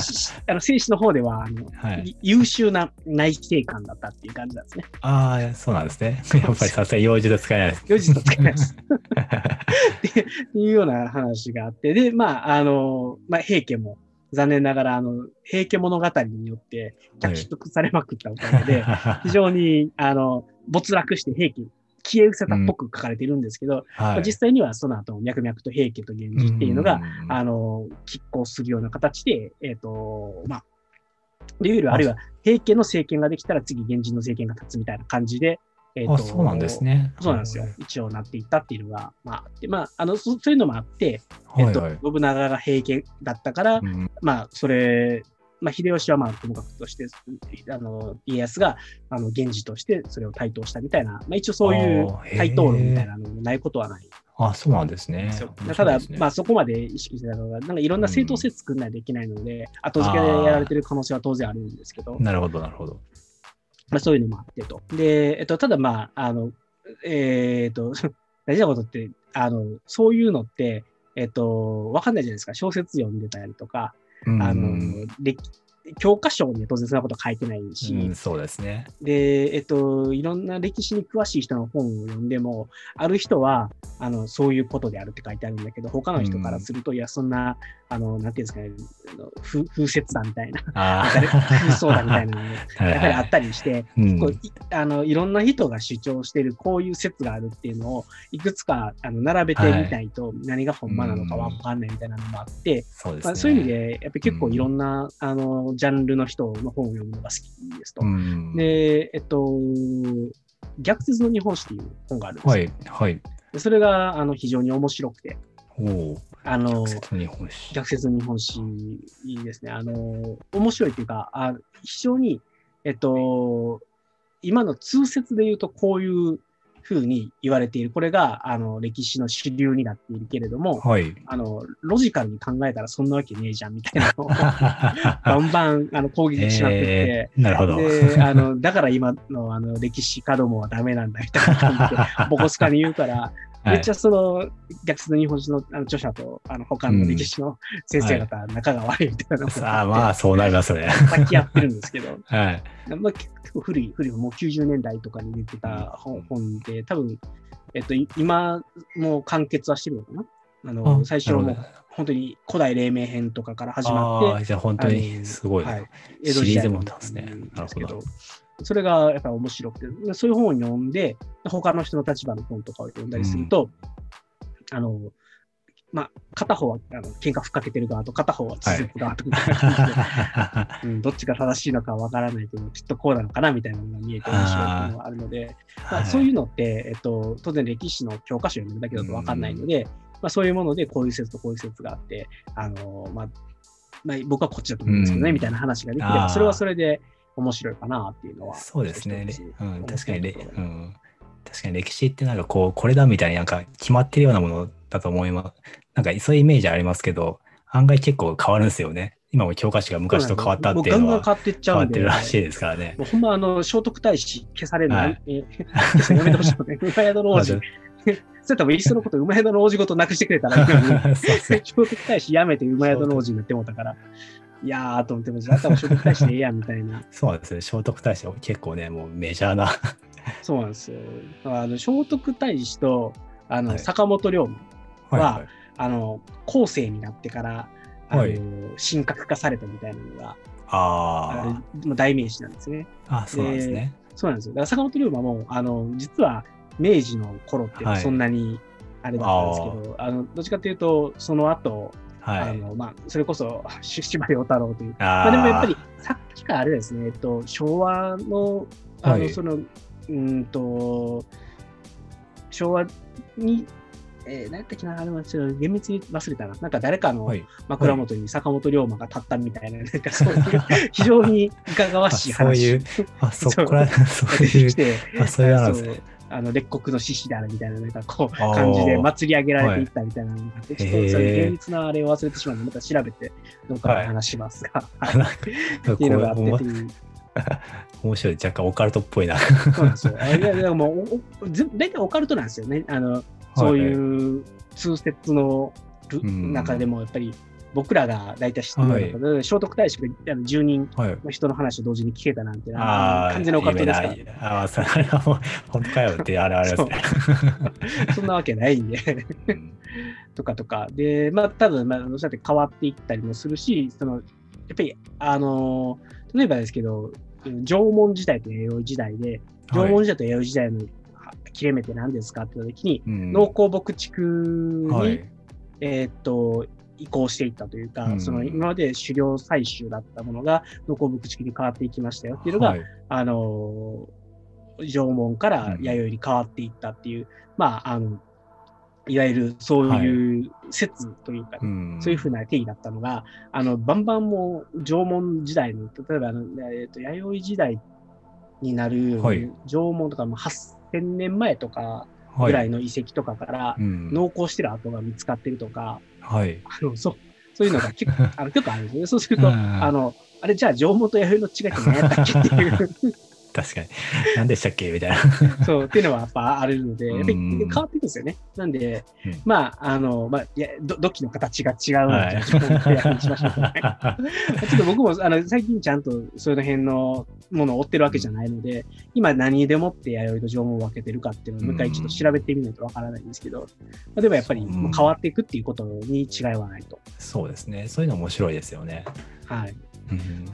S1: し あの、生死の方では、あの、
S2: はい。
S1: 優秀な内政官だったっていう感じなんですね。
S2: ああ、そうなんですね。やっぱりさすがに用事で使えないです。
S1: 妖術は使えないです。っていうような話があって、で、まあ、あの、まあ、平家も、残念ながら、あの、平家物語によって脚色されまくったおかげで、非常に、あの、没落して平家、消え失せたっぽく書かれているんですけど、ま
S2: はい。
S1: あ実際にはその後、脈々と平家と源氏っていうのが、
S2: ん
S1: あの、拮抗するような形で、えっ、と、まあ、でいうよりは、あるいは平家の政権ができたら次源氏の政権が立つみたいな感じで、えっ、と、
S2: あ、そうなんですね。
S1: そうなんですよ。一応なっていったっていうのが、まああって、まあ、あの、そそういうのもあって、えっと、
S2: はいはい。
S1: 信長が平家だったから、
S2: うん
S1: まあ、それまあ、秀吉はまあともかくとして、あの家康があの源氏としてそれを台頭したみたいな、まあ、一応そういう
S2: あーへー。
S1: 台頭論みたいなのもないことはない。
S2: あ、そうなんですね。
S1: ただ、まあ、そこまで意識してたのが、なんかいろんな正当性作んないといけないので、後付けでやられてる可能性は当然あるんですけど、
S2: なるほど、なるほど。
S1: まあ、そういうのもあってと。で、えっと、ただまあ、あの、えーっと、大事なことって、あの、そういうのって、えっと、わかんないじゃないですか。小説読んでたりとか、
S2: うん
S1: あの、歴教科書には当然そんなこと書いてないし、
S2: うん、そうですね。
S1: で、えっと、いろんな歴史に詳しい人の本を読んでも、ある人は、あの、そういうことであるって書いてあるんだけど、他の人からすると、いや、そんな、あの、なんていうんですかね、風風説だみたいな、
S2: あ
S1: 誰空想だみたいなのも、
S2: あ、
S1: やっぱりあったりして、
S2: うん。
S1: こういあのいろんな人が主張しているこういう説があるっていうのをいくつかあの並べてみないと何が本場なのかわかんないみたいなのもあって、
S2: そうですね。
S1: まあ、そういう意味でやっぱり結構いろんな、あのジャンルの人の本を読むのが好きですと。
S2: うん、
S1: で、えっと、逆説の日本史っていう本があるんですよ。
S2: はい、はい。
S1: でそれがあの非常に面白くて、
S2: おお、
S1: あの
S2: 逆説の日本史。
S1: 逆説の日本史いいですね。あの、面白いというか、あ非常に、えっと、今の通説で言うとこういうふうに言われている。これが、あの、歴史の主流になっているけれども、
S2: はい。
S1: あの、ロジカルに考えたらそんなわけねえじゃん、みたいなのを、バンバン、あの、攻撃しまくって、
S2: えーなるほど。
S1: で、あの、だから今のあの歴史家どもはダメなんだみたいな感じで、ボコスカに言うから、めっちゃその逆説の日本史のあの著者とあの他の歴史の先生方、仲が悪いみたいな。の
S2: さあ、まあ、そうなりますね。
S1: さっきやってるんですけど、
S2: はい。
S1: まあ、結構古い、古い、もう90年代とかに出てた本本で、多分、えっと、い今、もう完結はしてるのかな？あの、
S2: あ
S1: 最初はも本当に古代黎明編とかから始まって、
S2: ああ、じゃあ本当にすごい。
S1: はい、
S2: シリーズもなんですね。
S1: な
S2: るほ、
S1: それがやっぱり面白くて、でそういう本を読んで、他の人の立場の本とかを読んだりすると、あの、まあ、片方はあの喧嘩ふっかけてる側と片方は事実側とみたいうん、どっちが正しいのかわからないけど、きっとこうなのかなみたいなのが見えて面白いっていうのがあるので、まあ、そういうのって、えっと、当然歴史の教科書を読むだけだとわかんないので、まあ、そういうものでこういう説とこういう説があって、あの、まあ、まあ、僕はこっちだと思うんですけどね、
S2: うん。
S1: みたいな話ができれば、それはそれで面白いかなっていうのは。
S2: そうですね。うん、確かにうん、確かに歴史ってなんかこう、これだみたいになんか決まってるようなものだと思います。なんかそういうイメージありますけど、案外結構変わるんですよね。今も教科書が昔と変わったっていうのは
S1: ガンガン変わってっちゃうんで。
S2: 変わってるらしいですからね。
S1: もうほんま、あの、聖徳太子消されるの、
S2: はい
S1: やめてほしいよね。馬宿の王子。それ多分、いっそのこと馬宿の王子ごとなくしてくれたら 聖徳太子やめて馬宿の王子になってもうたから、いやーと思って、もうあとは聖徳太子でええやんみたいな。
S2: そうなんですね。聖徳太子は結構ね、もうメジャーな。
S1: そうなんですよ。あの聖徳太子と、あの、
S2: はい
S1: 坂本龍馬、は
S2: はい
S1: あの、後世になってから、あの、
S2: はい
S1: 神格化されたみたいなのが、
S2: あ
S1: あれもう代名詞なんですね。
S2: あ、あそうなんですね。
S1: そうなんですよ。だから坂本龍馬も、あの、実は明治の頃ってそんなにあれだったんですけど、あの、どっちかというと、その後、
S2: はい。
S1: あの、まあ、それこそ、し司馬遼太郎という。
S2: あ
S1: まあ、でもやっぱり、さっきからあれですね、えっと、昭和の、あの、
S2: はい
S1: その、うーんと、昭和に、えー、何やったっけな、あれはちょっと厳密に忘れたな。なんか誰かの
S2: はい。
S1: 枕元に坂本龍馬が立ったみたいな、なんかそういう、非常にいかがわしい話。
S2: あそういう、あ、そこら、そういうそういうのなんですね。
S1: あの列国の獅子であるみたいな、なんかこう、感じで祭り上げられていったみたいなのがあって、ちょっとそれ厳密なあれを忘れてしまうので、また調べて、どっかで話しますが、はいっていうのがあってていう
S2: 面白い。若干オカルトっぽいな。
S1: そうなんですよ。あいや、いやも大体オカルトなんですよね。あの、そういう通説のル
S2: うん
S1: 中でも、やっぱり僕らが大体知ってるようなことで、聖徳太子があの10人
S2: はい。
S1: の人の話を同時に聞けたなんて、なオカルトですから
S2: ああ、それはもう、本当かよって、あれあれですね。
S1: そんなわけないんで。
S2: うん
S1: とかとか。で、まあ、多分、まあ、そうやって変わっていったりもするし、その、やっぱり、あのー例えばですけど、縄文時代と弥生時代で、縄文時代と弥生時代の切れ目って何ですかって言ったときに、
S2: うん
S1: 農耕牧畜に、
S2: はい。
S1: えーっと、移行していったというか、
S2: うん。
S1: その今まで狩猟採集だったものが農耕牧畜に変わっていきましたよっていうのが、
S2: はい。
S1: あのー縄文から弥生に変わっていったっていう、まあ、あの、いわゆるそういう説というか、
S2: うん。
S1: そういうふうな定義だったのが、あの、バンバンもう縄文時代の、例えばあの、えっ、と、弥生時代になる
S2: はい。
S1: 縄文とかも8000年前とか
S2: は
S1: ぐらいの遺跡とかから
S2: うん。
S1: 農耕してる跡が見つかってるとか、
S2: はい。
S1: あの、そう、そういうのが結構、あの結構あるんですよね。そうすると、
S2: うん
S1: あの、あれじゃあ縄文と弥生の違いって何やったっけっていう、
S2: 確かに。何でしたっけ？みたいな。
S1: そう、っていうのはやっぱあるので、やっぱり
S2: うん
S1: 変わっていくんですよね。なんで、
S2: うん
S1: まあ、あの、まあ、いや、ど土器の形が違うので、
S2: はい
S1: じゃあ縄文と弥生にしましょうね。ちょっと僕もあの最近ちゃんとその辺のものを追ってるわけじゃないので、今何でもって弥生と縄文を分けてるかっていうのをもう一回ちょっと調べてみないとわからないんですけど、まあ、でもやっぱり
S2: うん
S1: 変わっていくっていうことに違いはないと。
S2: そうですね。そういうの面白いですよね。
S1: はい。
S2: うん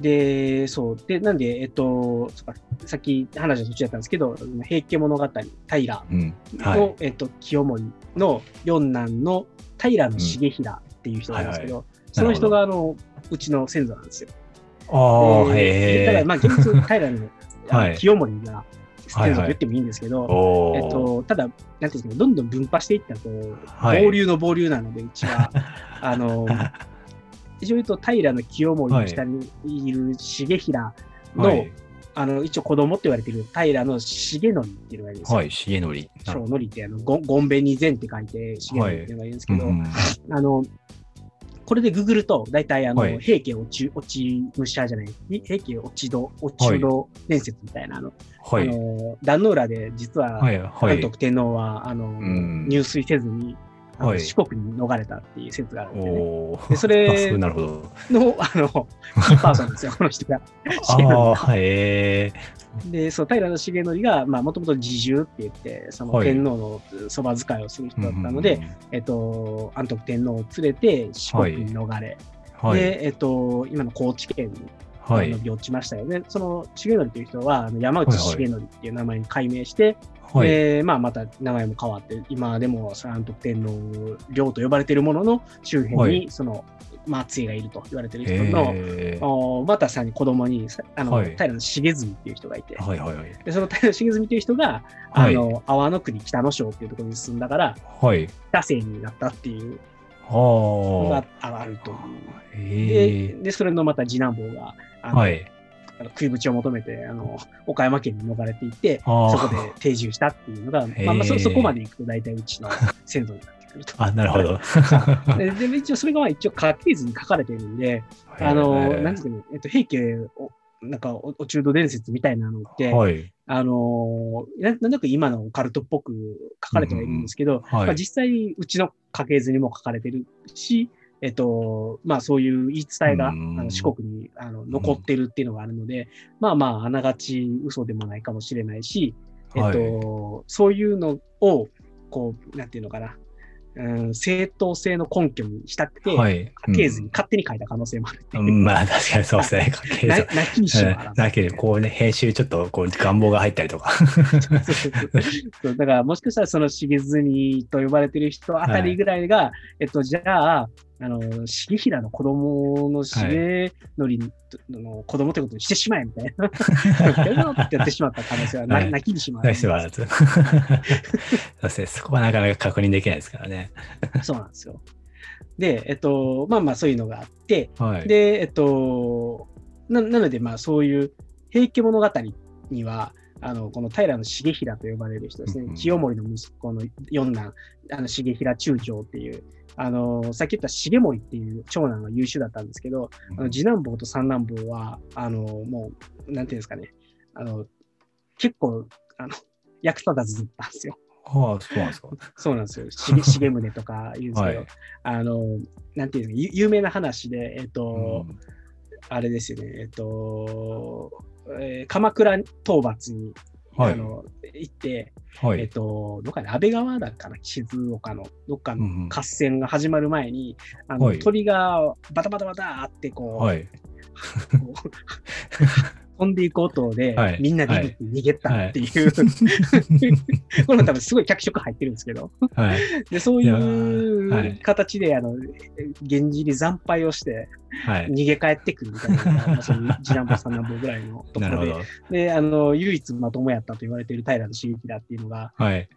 S1: で、そう。で、なんで、えっと、そっかさっき話の途中だったんですけど、平家物語、平
S2: うん。
S1: の、
S2: はい。
S1: えっと、清盛の四男の平重衡っていう人なんですけど、その人があの、うちの先祖なんですよ。
S2: ああ、
S1: で
S2: へえ。
S1: だから、まあ、現実、平の
S2: はい
S1: 清盛が先祖と言ってもいいんですけど、
S2: おー
S1: えっと、ただ、なんていうんですか、どんどん分派していったと、
S2: はい
S1: 暴流の暴流なので、うちは、あの、一応言うと、平の清盛の下にいる重衡の、
S2: はい。
S1: あの、一応子供って言われてる平の重則っていうのがいるんですよ。
S2: はい。重則。
S1: 小則って、あの、ごごんべに善って書いて、重則っていうのがいるんですけど、
S2: うん
S1: あの、これでググると、大体あの、
S2: はい
S1: 平家落ち、落ち武者じゃない、平家落ち度、落ち度伝説みたいな、あの、あ
S2: はい。
S1: の、壇ノ浦で実は、
S2: はい。はい。
S1: 韓徳天皇は、あの、
S2: ん
S1: 入水せずに、
S2: はい
S1: 四国に逃れたっていう説があるんで、ね、でそれ
S2: あそうなるほど。
S1: の、あの、キーパーソンですよ、この人が。
S2: あ
S1: で、そう、平重則が、まあ、もともと自重って言って、その
S2: はい
S1: 天皇のそば使いをする人
S2: ー
S1: だったので、、えっと、安徳天皇を連れて四国に逃れ、
S2: はい。
S1: で、えっと、今の高知県に
S2: はい。
S1: あの落ちましたよね。その重則という人は、山内重則っていう名前に改名して、
S2: はい。
S1: で、まあ、また名前も変わって、今でもその安徳天皇領と呼ばれているものの周辺
S2: は
S1: に、その、松江がいると言われている人の、
S2: えー
S1: おまたさらに子供に、さあの、
S2: はい
S1: 平重澄っていう人がいて、
S2: はいはいはい。
S1: でその平重澄っていう人が、
S2: はい
S1: あの、阿波の国北野省っていうところに住んだから、
S2: はい。
S1: 北姓になったっていうの
S2: は
S1: があるという。
S2: あ。
S1: で
S2: え
S1: で、それのまた次男坊が、あ
S2: ー。
S1: の
S2: はい。
S1: あの食いぶちを求めて、あの、岡山県に逃れていって、
S2: あ
S1: そこで定住したっていうのが、まあまあそ、そこまで行くと大体うちの 先祖になってくると。
S2: あ、なるほど。
S1: でで一応それがまあ一応家系図に書かれてるんで、あの、なんですかね、えっと、平家を、なんかお、お中道伝説みたいなのって、
S2: はい。
S1: あのな、なんだか今のオカルトっぽく書かれてはいるんですけど、
S2: はい
S1: まあ、実際うちの家系図にも書かれてるし、えっと、まあそういう言い伝えが、あ
S2: うん
S1: の四国にあの残ってるっていうのがあるので、まあまああながち嘘でもないかもしれないし、えっと、そういうのを、こう、なんていうのかな、うん、正当性の根拠にしたくて、
S2: はい。
S1: 家系図に勝手に書いた可能性もあるう。
S2: うんまあ確かにそうですね。家系
S1: な
S2: 図。
S1: なきにしもあらず。
S2: だけど、こうね、編集ちょっとこう願望が入ったりとか。
S1: そうだから、もしかしたらその重積と呼ばれてる人あたりぐらいが、えっと、じゃあ、あの、重平の子供の重則の子供ってことにしてしまえみたいな。ってやってしまった可能性はな、
S2: はい
S1: 泣きにしまう。
S2: ナイスバランス。そう。そこはなかなか確認できないですからね。
S1: そうなんですよ。で、えっと、まあまあそういうのがあって、
S2: はい。
S1: で、えっと、ななので、まあそういう平家物語には、あの、この平重衡と呼ばれる人ですね、
S2: うんうん
S1: 清盛の息子の四男、あの、重衡中将っていう、あの、さっき言った重盛っていう長男が優秀だったんですけど、あの次男坊と三男坊は、あの、もう、なんていうんですかね、あの、結構、あの、役立たずだったんですよ。
S2: ああ、そうなんですか。
S1: そうなんですよ。重宗とか言うんですけど、
S2: はい
S1: あの、なんていうんですか、ゆ有名な話で、えっと、
S2: うん
S1: あれですよね、えっと、えー鎌倉討伐に、
S2: はい
S1: あの行って、えっ
S2: はい。
S1: と、どっかで安倍川だかな、静岡の、どっかの
S2: うんうん
S1: 合戦が始まる前に、あの
S2: はい
S1: 鳥がバタバタバタってこう、
S2: はい。
S1: こう飛んでいく音で、
S2: はい
S1: みんなビビって逃げたっていう、これも多分すごい脚色入ってるんですけど、
S2: はい。
S1: でそういう
S2: い
S1: 形で、あの、源氏に惨敗をして、
S2: はい。
S1: 逃げ帰ってくるみたいなそういう次男坊三男坊ぐらいのところで。で、あの、唯一まともやったと言われている平重衡っていうのが、
S2: はい。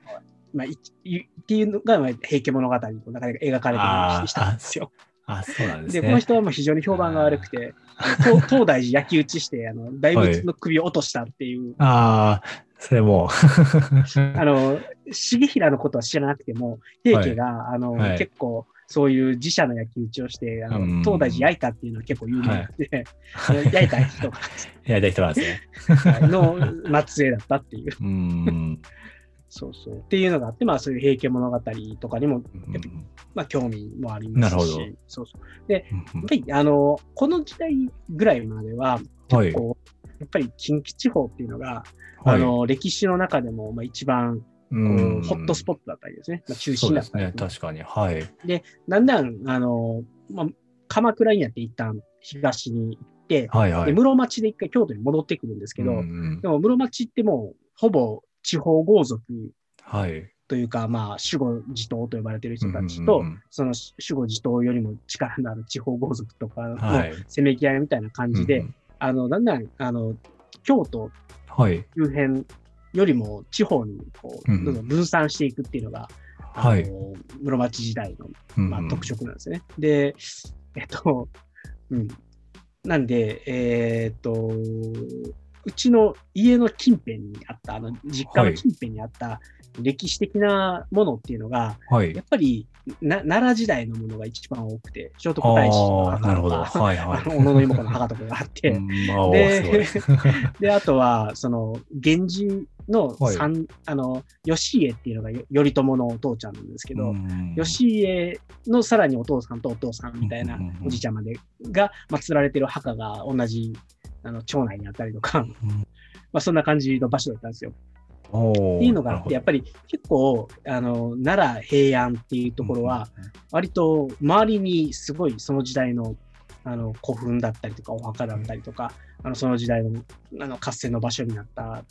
S1: まあ、いいっていうのが、まあ、平家物語の中で描かれてしたんですよ。
S2: あ、そうなんです
S1: で、
S2: ね。
S1: この人はもう非常に評判が悪くて、東 東大寺焼き討ちして、あの、大仏の首を落としたっていう、
S2: ああ、それもう。
S1: あの、重平のことは知らなくても、平家が、あの、
S2: はい
S1: 結構、そういう自社の焼き討ちをして、あの
S2: うん
S1: 東大寺焼いたっていうのは結構有名で、あの 焼いた人
S2: やりたい人なんですね。
S1: の末裔だったっていう。
S2: うーん。
S1: そうそう。っていうのがあって、まあそういう平家物語とかにも、まあ興味もありますし。そうそう。やっぱり、あの、この時代ぐらいまでは、
S2: はい。
S1: やっぱり近畿地方っていうのが、
S2: はい
S1: あの、歴史の中でも、まあ一番、こ
S2: う
S1: うんホットスポットだったりですね。まあ中心だったり、
S2: そうですね。確かに。はい。
S1: だんだん、あの、まあ、鎌倉にやって一旦東に行って、
S2: はいはい。
S1: で室町で一回京都に戻ってくるんですけど、
S2: うんうん
S1: でも室町ってもう、ほぼ地方豪族
S2: はい。
S1: というか、まあ、守護地頭と呼ばれている人たちと、
S2: うんうんうん
S1: その守護地頭よりも力のある地方豪族とかの
S2: はい
S1: せめぎ合いみたいな感じで、
S2: うんうん
S1: あの、だんだん、あの、京都
S2: はい。
S1: 周辺よりも地方にこう、
S2: うん
S1: どんどん分散していくっていうのが、あの
S2: はい。
S1: 室町時代の、
S2: うん
S1: まあ、特色なんですね。で、えっと、うん。なんで、えーっと、うちの家の近辺にあった、あの、実家の近辺にあった歴史的なものっていうのが、
S2: はい
S1: や。っぱりな奈良時代のものが一番多くて、聖徳太子の墓
S2: なるほど。
S1: とか、
S2: はいはい。
S1: あの小野妹子の墓とかがあって、で。で、あとは、その、源氏の
S2: はい
S1: 三、あの、義家っていうのがよ頼朝のお父ちゃんなんですけど、
S2: うん
S1: 義家のさらにお父さんとお父さんみたいなおじいちゃんまでが祀られてる墓が同じあの町内にあったりとか、
S2: うん。
S1: まあそんな感じの場所だったんですよ。っていうのがあって、やっぱり結構、あの、奈良平安っていうところは、、割と周りにすごいその時代のあの古墳だったりとかお墓だったりとか、あのその時代のあの合戦の場所になった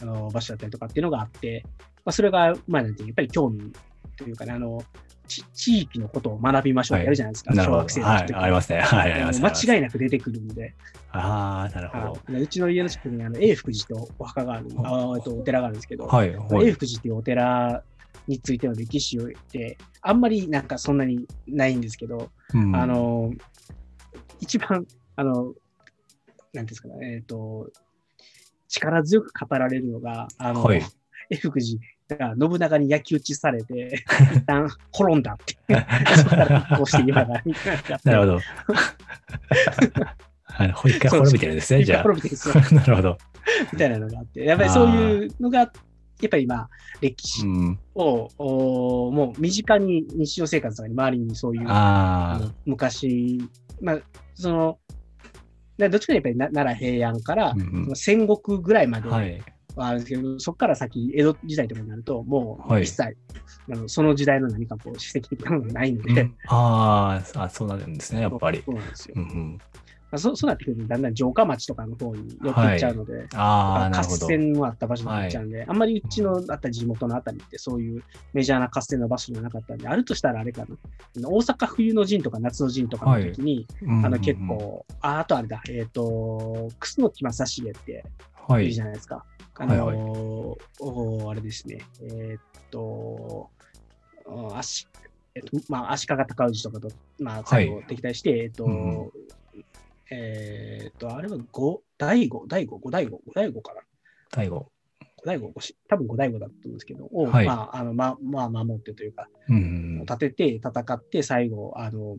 S1: あの場所だったりとかっていうのがあって、まあ、それが、まあ、なんていうやっぱり興味というかね、あのち地域のことを学びましょうってやるじゃないですか。
S2: はい
S1: 学生の時、
S2: ありますね。はい、あります。
S1: 間違い
S2: い。
S1: なく出てくるんで、
S2: ああ、なるほ
S1: あ
S2: ど。
S1: のうちの家の近くにあの永福寺とお墓がある、あえっとお寺があるんですけど、
S2: はい、はい。
S1: 永福寺っていうお寺についての歴史を言って、あんまりなんかそんなにないんですけど、
S2: うん
S1: あ、の、一番、あの、なんていうんですかね、えっ、と、力強く語られるのが、あの、
S2: はい
S1: 永福寺が信長に焼き討ちされて、一旦滅んだって。そこからして今が、みたいな。
S2: なるほど。あの一回滅びてるんですね、じゃあ。
S1: 滅びてるんですよ
S2: なるほど。
S1: みたいなのがあって、やっぱりそういうのが、やっぱりまあ、歴史
S2: うん、
S1: もう身近に日常生活とかに周りにそういう昔、まあ、その、などっちかというとやっぱりな奈良平安から戦国ぐらいまでは
S2: はい。
S1: あるんですけど、そこから先、江戸時代とかになると、も
S2: はい
S1: う一切、あのその時代の何かこう、史跡的なものがないので、
S2: あーあ、そうなるんですね、やっぱり。
S1: そうなんですよ。
S2: うんうん、
S1: まあ、そそうなってくると、だんだん城下町とかの方に寄っていっちゃうので、
S2: ああ、な
S1: 合。戦のあった場所になっちゃうんで、あんまりうちのあった地元のあたりってそういうメジャーな合戦の場所じゃなかったんで、あるとしたらあれかな。大阪冬の陣とか夏の陣とかの時に、あの結、構、ああとあれだ、えっ、と、楠木正成っているじ
S2: はい。
S1: ゃないですか。あのー
S2: はい。
S1: おあれですね、えーっと、お足、えっと、まあ、足利尊氏とかと、まあ、最後敵対して、えっと、
S2: うんうん。
S1: えーっと、あれは五第五、第五、五第五、五第五かな。
S2: 最後。
S1: 五第五、多分五第五だったんですけど、を、
S2: はい。
S1: まあ、あの、ま、まあ、守ってというか、
S2: うんうん。
S1: 立てて戦って、最後、あの、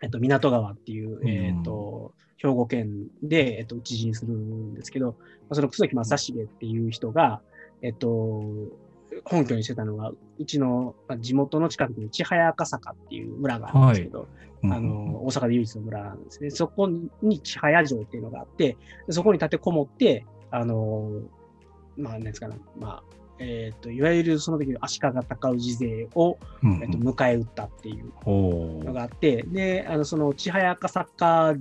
S1: えっと、港川っていう、
S2: うん
S1: えっと、兵庫県で、えっと、討ち死にするんですけど、まあその楠木正成っていう人が、えっと、本拠にしてたのが、うちのまあ地元の近くに千早赤坂っていう村があるんですけど、
S2: うん。
S1: あの、大阪で唯一の村なんですね。そこに千早城っていうのがあって、でそこに立てこもって、あの、まあ、なんですかね、まあ、えっ、と、いわゆるその時の足利尊氏勢を、
S2: うんうん
S1: えっと、迎え撃ったっていうのがあって、で、あの、その千早赤坂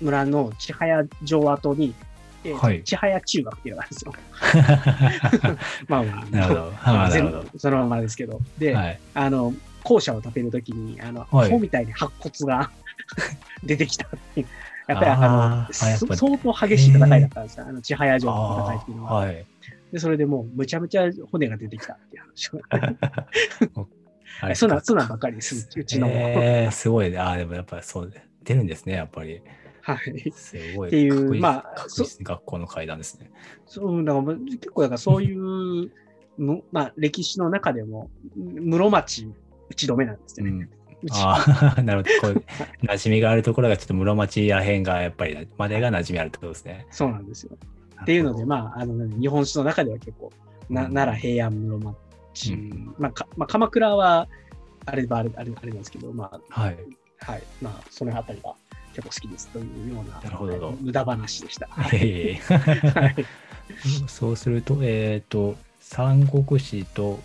S1: 村の千早城跡に、えー
S2: はい
S1: 千早中学っていうのがあるんですよ。まあまあ、
S2: なるほど。ああ、
S1: そのままですけど。で、
S2: はい。
S1: あの、校舎を建てるときに、あの、
S2: は
S1: みたいに白骨が 出てきたっていう。やっぱりあの相当激しい戦いだったんですよ。あの、千早城の戦いっていうのは。
S2: はい。
S1: で、それでもうむちゃむちゃ骨が出てきたっていう話を。そんな、そんなんばっかりです、うちの。
S2: えー、すごいね。ああ、でもやっぱりそう、出るんですね、やっぱり。
S1: はい。
S2: すごい。
S1: っていう
S2: かっこい
S1: まあ
S2: 学校の階段ですね。
S1: そう、だからまあ結構だからそういう、む まあ歴史の中でも、室町打ち止めなんですよね。
S2: うん。ああ、なるほど。こう、馴染みがあるところがちょっと室町らへんがやっぱり、までが馴染みあるってことですね。
S1: そうなんですよ。っていうので、まあ、あの、日本史の中では結構、な
S2: うん。
S1: 奈良平安室町、
S2: うん。
S1: まあか、まあ、鎌倉は、あればあれ、あれ、あれなんですけど、まあ、
S2: はい。
S1: はい、まあ、そのあたりが結構好きですというような、
S2: なるほど。
S1: はい無駄話でした。はい。
S2: そうすると、えっ、と、三国志と、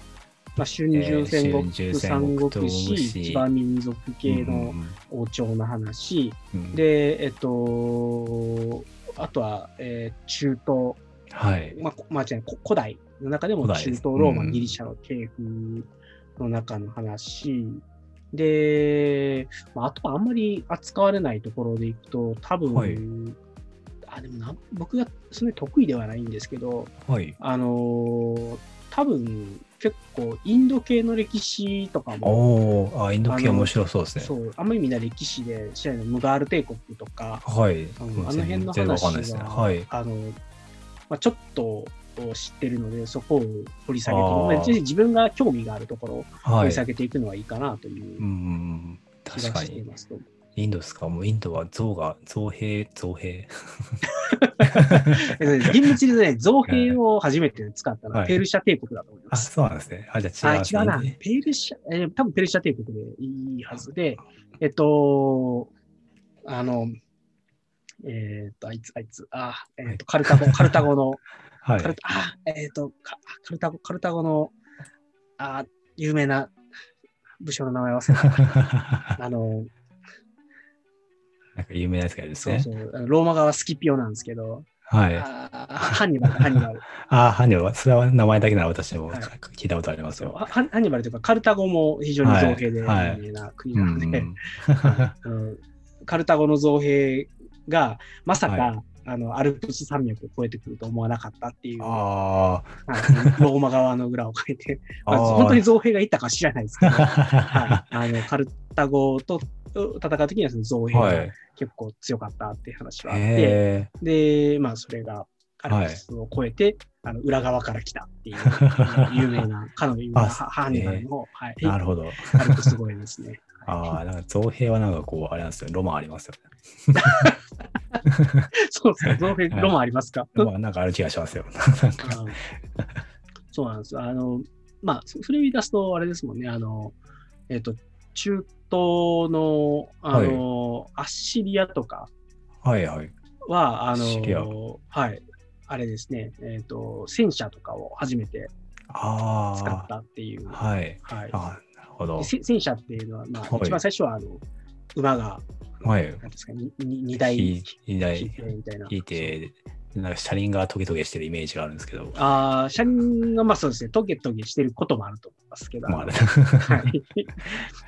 S1: まあ、春秋戦国、
S2: 春秋戦
S1: 三
S2: 国
S1: 国史、
S2: 東武士
S1: 騎馬民族系の
S2: うん
S1: 王朝の話、
S2: うん、
S1: で、えっと、あとは、えー中東、
S2: はい。
S1: まあ、こまあ、違うこ古代の中でも中東、ローマ、
S2: うん
S1: ギリシャの系譜の中の話。で、まあ、あとはあんまり扱われないところでいくと、多分、
S2: はい
S1: あ、でもな、僕がそんなに得意ではないんですけど、
S2: はい。
S1: あのー多分、結構、インド系の歴史とかも、
S2: おお、あ、インド系面白そうですね。
S1: そう、あんまりみんな歴史で知らないの、ムガール帝国とか、
S2: はい。
S1: あのあの辺の話
S2: ですね。
S1: は、
S2: はい。
S1: あの、まあ、ちょっと知ってるので、そこを掘り下げて、自分が興味があるところを掘
S2: はい。
S1: り下げていくのはいいかなという。気。がしていますと。
S2: インドですか？もうインドは象が、造兵、造兵。
S1: えっとね厳密に言うとね、造兵を初めて使ったのは
S2: はい
S1: ペルシャ帝国だと思いま
S2: あ、
S1: す。
S2: そうなんですね。あ、じゃ
S1: あ、
S2: あ違う。
S1: 違うな。ペルシャ、えー多分ペルシャ帝国でいいはずで、えっと、あの、えっと、あいつ、あいつ、あ、えっと、カルタゴ、カルタゴの、
S2: はい
S1: カル。タあ、えっ、とカ、カルタゴ、カルタゴの、あ、有名な武将の名前忘れた。あの、
S2: なんか有名なやつがいるんですね。
S1: そうそう、ローマ側はスキピオなんですけど、
S2: はい。
S1: あハンニバル、ハンニバル。
S2: あ、ハンニバル、それは名前だけなら私も
S1: はい。
S2: 聞いたことありますよ。
S1: そうハンニバルというか、カルタゴも非常に造兵で有
S2: はい。
S1: 名な国
S2: う
S1: なので、
S2: ん。
S1: うん。カルタゴの造兵が、まさか、
S2: は
S1: あの、アルプス山脈を越えてくると思わなかったっていう、は
S2: あ
S1: い。ローマ側の裏を書いて、まあ、
S2: あー。
S1: 本当に造兵がいたか知らないですけど、はい、あのカルタゴと戦う時にはその造兵
S2: あ。は
S1: が
S2: い。
S1: 結構強かったっていう話はあって、
S2: へ
S1: で、まあそれがアルプスを越えて、あの裏側から来たっていう 有名な、かの有名な
S2: あ
S1: ハハンニバルの、はい、
S2: え。なるほど。
S1: アルプス越えですね。
S2: ああ、なんか造兵はなんかこう、あれなんですよ。ロマンありますよ
S1: そうですね、造兵、
S2: はい
S1: ロマンありますか、
S2: ね。ロマンなんかある気がしますよ。
S1: そうなんですよ。あの、まあ、そそれを言い出すと、あれですもんね、あの、えっ、と、中東の、あの、アッシリアとか
S2: はいはい。
S1: は、あ
S2: アッシリア
S1: の、はい、あれですね、えっ、と、戦車とかを初めて使
S2: あ
S1: ったっていう。
S2: あ。はい。
S1: はい
S2: ああ、なるほど
S1: 戦車っていうのは、まあ、
S2: はい
S1: 一番最初は、あの、馬が、
S2: はい。
S1: なんですか、台
S2: ひ
S1: 引い
S2: 二台
S1: てみたいな。
S2: 引いて、なんか車輪がトゲトゲしてるイメージがあるんですけど。
S1: ああ、車輪が、まあそうですね、トゲトゲしてることもあると思いますけど、
S2: まあ
S1: はい。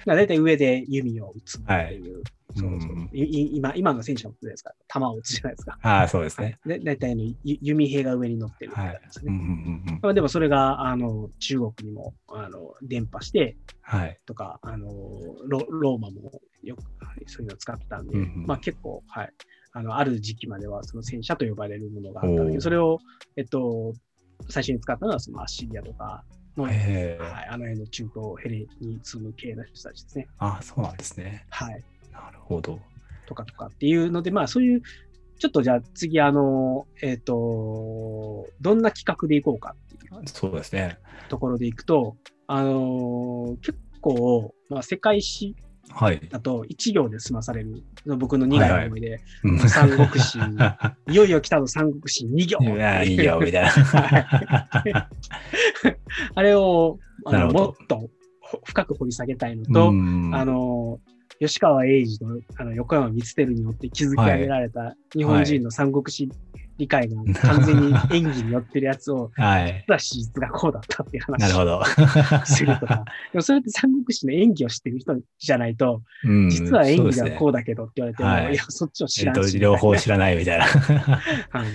S1: だいたい上で弓を撃つっていう、そうそう
S2: うん
S1: いい今今の戦車もそうですか、弾を撃つじゃないですか。
S2: ああ、そうですね。
S1: で大体あのゆ弓兵が上に乗ってるみたいなんですね。
S2: うんうんうん
S1: でもそれがあの中国にもあの伝播して
S2: はい。
S1: とか、あのロローマもよくそういうのを使ってたんで、
S2: うんうん
S1: まあ結構、はい。あの、ある時期まではその戦車と呼ばれるものがあったんだけど、それを、えっと、最初に使ったのはそのアッシリアとかの、はい。あの辺の中東ヘレに住む系の人たちですね。
S2: あそうなんですね。
S1: はい。
S2: なるほど。
S1: とかとかっていうので、まあそういう、ちょっとじゃあ次、あの、えっ、と、どんな企画でいこうかっていう
S2: そうですね。
S1: ところでいくと、あの結構、まあ世界史
S2: はい。
S1: だと一行で済まされる、僕の苦い思いで、
S2: うん。
S1: 三国志 いよいよ来たの三国志2行。
S2: いいよ、みたいな。
S1: あれをあのもっとほ深く掘り下げたいのと、
S2: うん。
S1: あの、吉川英治とあの横山光輝によって築き上げられた日本人の三国志理解が 完全に演技によってるやつを、
S2: はい。
S1: 実は史実がこうだったっていう
S2: なるほど。
S1: するとか。でもそれって三国志の演技を知ってる人じゃないと、
S2: うん
S1: 実は演技では
S2: う
S1: こうだけどって言われても、
S2: はい
S1: いや、そっちを知。らんし。
S2: えっと両方知らないみたいな。
S1: はい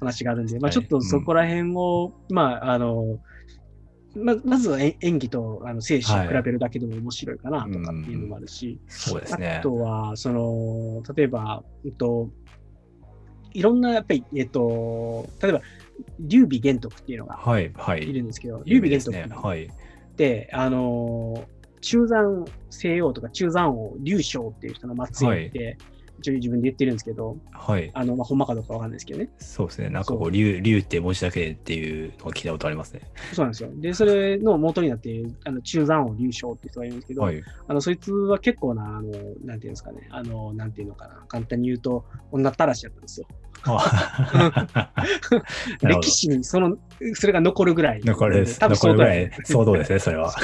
S1: 話があるんで、まあ、
S2: はい
S1: ちょっとそこら辺を、まあ、あの、ままずは演演技とあの生死を比べるだけでも面白いかなとかっていうのもあるし、
S2: そうですね
S1: あ。とは、その、例えば、えっと、いろんな、やっぱり、えっと、例えば、劉備玄徳っていうのが
S2: はい、はいい。
S1: るんですけど、劉備玄
S2: です
S1: 徳
S2: ね。はい。
S1: って、あの、中山西洋とか中山王劉将っていう人の末裔って、一応自分で言ってるんですけど、
S2: はい。
S1: あの、まあ、ほんまかどうかわかんないですけどね。
S2: そうですね。なんかこう、竜、竜って文字だけでっていうのを聞いたことありますね。
S1: そうなんですよ。で、それの元になって、あの中山王劉将っていう人がいるんですけど、
S2: はい。
S1: あの、そいつは結構な、あの、なんていうんですかね、あの、なんていうのかな、簡単に言うと、女ったらしだったんですよ。歴史にその、それが残るぐらい。
S2: 残るです。
S1: 多分
S2: 残るぐらい
S1: 相当
S2: 相当ですね、それは。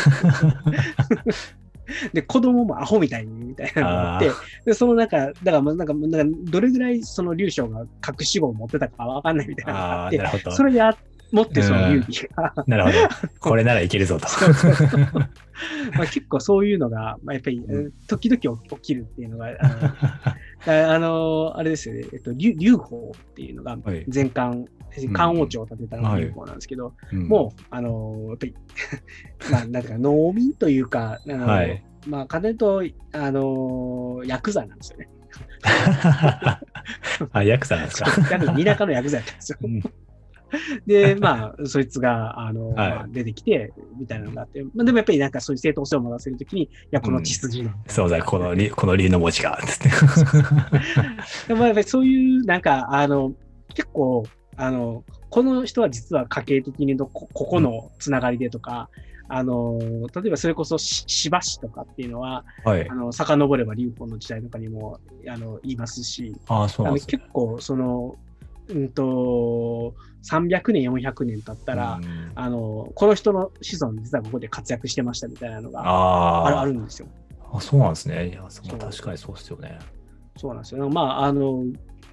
S1: で、子供もアホみたいに、みたいなのがあって、で、その中、だから、まあなんか、なんかどれぐらいその劉将が隠し子を持ってたかわかんないみたいなのが
S2: あ
S1: ってそ。れであ持ってその劉備が、
S2: なるほど。これならいけるぞと。
S1: そうそうそう。まあ結構そういうのが、まあ、やっぱり、
S2: うん。
S1: 時々起きるっていうのが、あの、あれですよね、えっと、劉劉邦っていうのが
S2: はい。
S1: 前漢、漢王朝を建てたのが
S2: はい
S1: 劉邦なんですけど、
S2: うん。
S1: もう、あのやっぱり、まあ、なんか農民というか、あの
S2: はい。
S1: まあ、金と、あのヤクザなんですよね。
S2: あ、ヤクザなんですか？
S1: 田舎のヤクザやったんですよ。
S2: うん
S1: で、まあ、そいつが、あの、
S2: はい
S1: まあ出てきて、みたいなのがあって、まあ、でもやっぱりなんかそういう正当性を持たせるときに、いや、この血筋なんだ
S2: そうだ、この竜、この竜の文字が、つって。
S1: でもやっぱりそういう、なんか、あの、結構、あの、この人は実は家系的にどこここのつながりでとか、あの、例えばそれこそししばしとかっていうのは、
S2: はい
S1: あ。の、遡れば劉邦の時代とかにも、あの、言いますし、
S2: ああ、そうね
S1: 結構、その、うんと、300年、400年経ったら、
S2: うん
S1: あの、この人の子孫実はここで活躍してましたみたいなのが
S2: あ
S1: あるあ
S2: ー
S1: るんですよ。
S2: あ、そうなんですね。いや、そ確かにそうですよね。
S1: そうなんですよ。まあ、あの、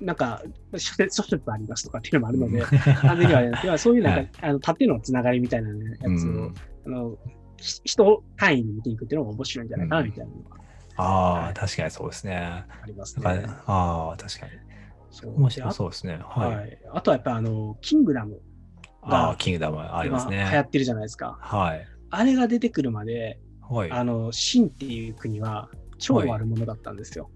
S1: なんか、諸説ありますとかっていうのもあるので、
S2: うん
S1: 完全にはあれなんですけど、そういうなんか、
S2: はい
S1: あの縦のつながりみたいな、ね、やつを、
S2: うん
S1: あのひ人単位に見ていくっていうのが面白いんじゃないかなみたいな
S2: ああ、確かにそうですね。
S1: ありますね。
S2: ああ、確かに。
S1: そう
S2: 面白
S1: で
S2: そうですね。
S1: あ,、
S2: は。
S1: はいい、あとはやっぱあの、キングダム
S2: ああ、キングダムありますね。
S1: 今流行ってるじゃないですか。
S2: はい。
S1: あれが出てくるまで、
S2: はい。
S1: あの、秦っていう国は超悪者だったんですよ。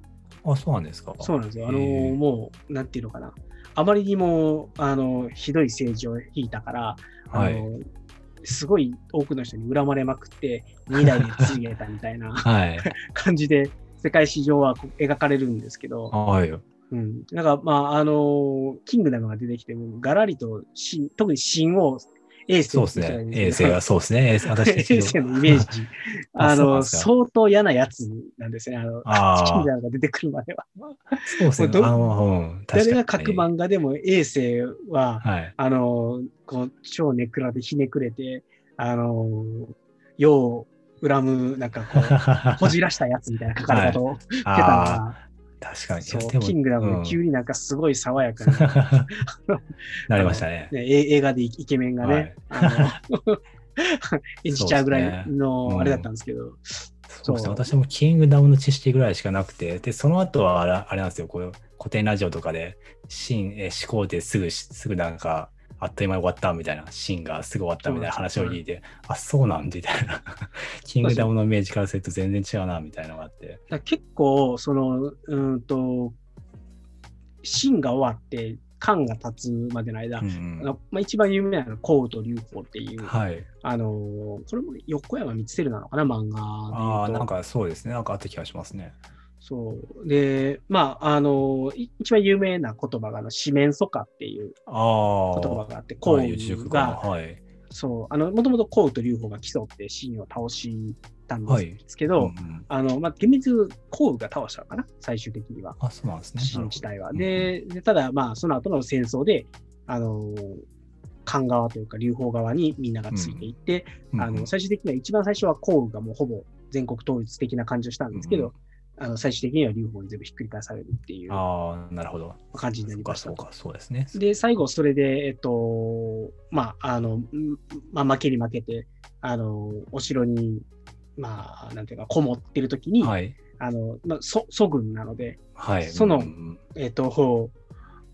S2: あ、そうなんですか。
S1: そうなんですよ。あのもう、なんていうのかな。あまりにも、あの、ひどい政治を引いたから、あの、
S2: はい。
S1: すごい多くの人に恨まれまくって、2代で継げたみたいな
S2: はい。
S1: 感じで、世界史上は描かれるんですけど、
S2: はい。
S1: うん。なんか、まあ、あの、キングダムが出てきても、ガラリと秦、特に秦を衛星
S2: そうですね。衛星はそうですね。衛星私
S1: 衛星 のイメージ。
S2: あ
S1: あの、相当嫌なやつなんですね。あの、キングダムが出てくるまでは。
S2: そうですね。
S1: 誰が書く漫画でも衛星は、
S2: はい。
S1: あの、こう、超ネクラでひねくれて、あの、世を恨む、なんかこう、こじらしたやつみたいな書かれ方をしてたの
S2: あ
S1: が、
S2: あ、確かに。い
S1: そうキングダム急になんかすごい爽やかな、
S2: なりましたね。
S1: ね、え映画でイケメンがね、演じちゃうぐらいのあれだったんですけど、
S2: そうですね。私もキングダムの知識ぐらいしかなくて、で、その後はあれなんですよ、こう古典ラジオとかで、新、えー、思考ですぐ、すぐなんか、あっという間に終わったみたいな、シーンがすぐ終わったみたいな話を聞いて、あ、そうなんみたいな。キングダムのイメージからすると全然違うな、みたいなのがあって。
S1: 結構、その、うーんと、シーンが終わって、缶が立つまでの間、
S2: うんうん
S1: あのまあ、一番有名なのは、コウと劉邦っていう、
S2: はい。
S1: あのーこれも横山光輝なのかな、漫画。
S2: ああ、なんかそうですね。なんかあった気がしますね。
S1: そう。で、まあ、あの一番有名な言葉が、あの、四面楚歌っていう。言葉があって、コウ
S2: はい、熟語の
S1: が、
S2: はい。
S1: そう、あの、もともとコウと劉邦が競って秦を倒したんですけど、
S2: うんうん
S1: あの、まあ、厳密に言うとコウが倒したのかな、最終的には。
S2: あ、そうなんですね。
S1: 秦自体は。
S2: うん
S1: で、でただ、まあ、その後の戦争で、あのー、漢側というか、劉邦側にみんながついていって、
S2: うん
S1: あの、最終的には一番最初は項羽がもうほぼ全国統一的な感じをしたんですけど、
S2: うん
S1: あの、最終的には劉邦に全部ひっくり返されるっていう
S2: ああ、なるほど。
S1: 感じになりました
S2: そうか、そうですね。
S1: で、最後、それで、えっと、まあ、あの、んまあ、負けに負けて、あの、お城に、まあ、なんていうか、こもってる時に、
S2: はい。
S1: あの、まあ、祖祖軍なので、
S2: はい。
S1: その
S2: うん
S1: えっと、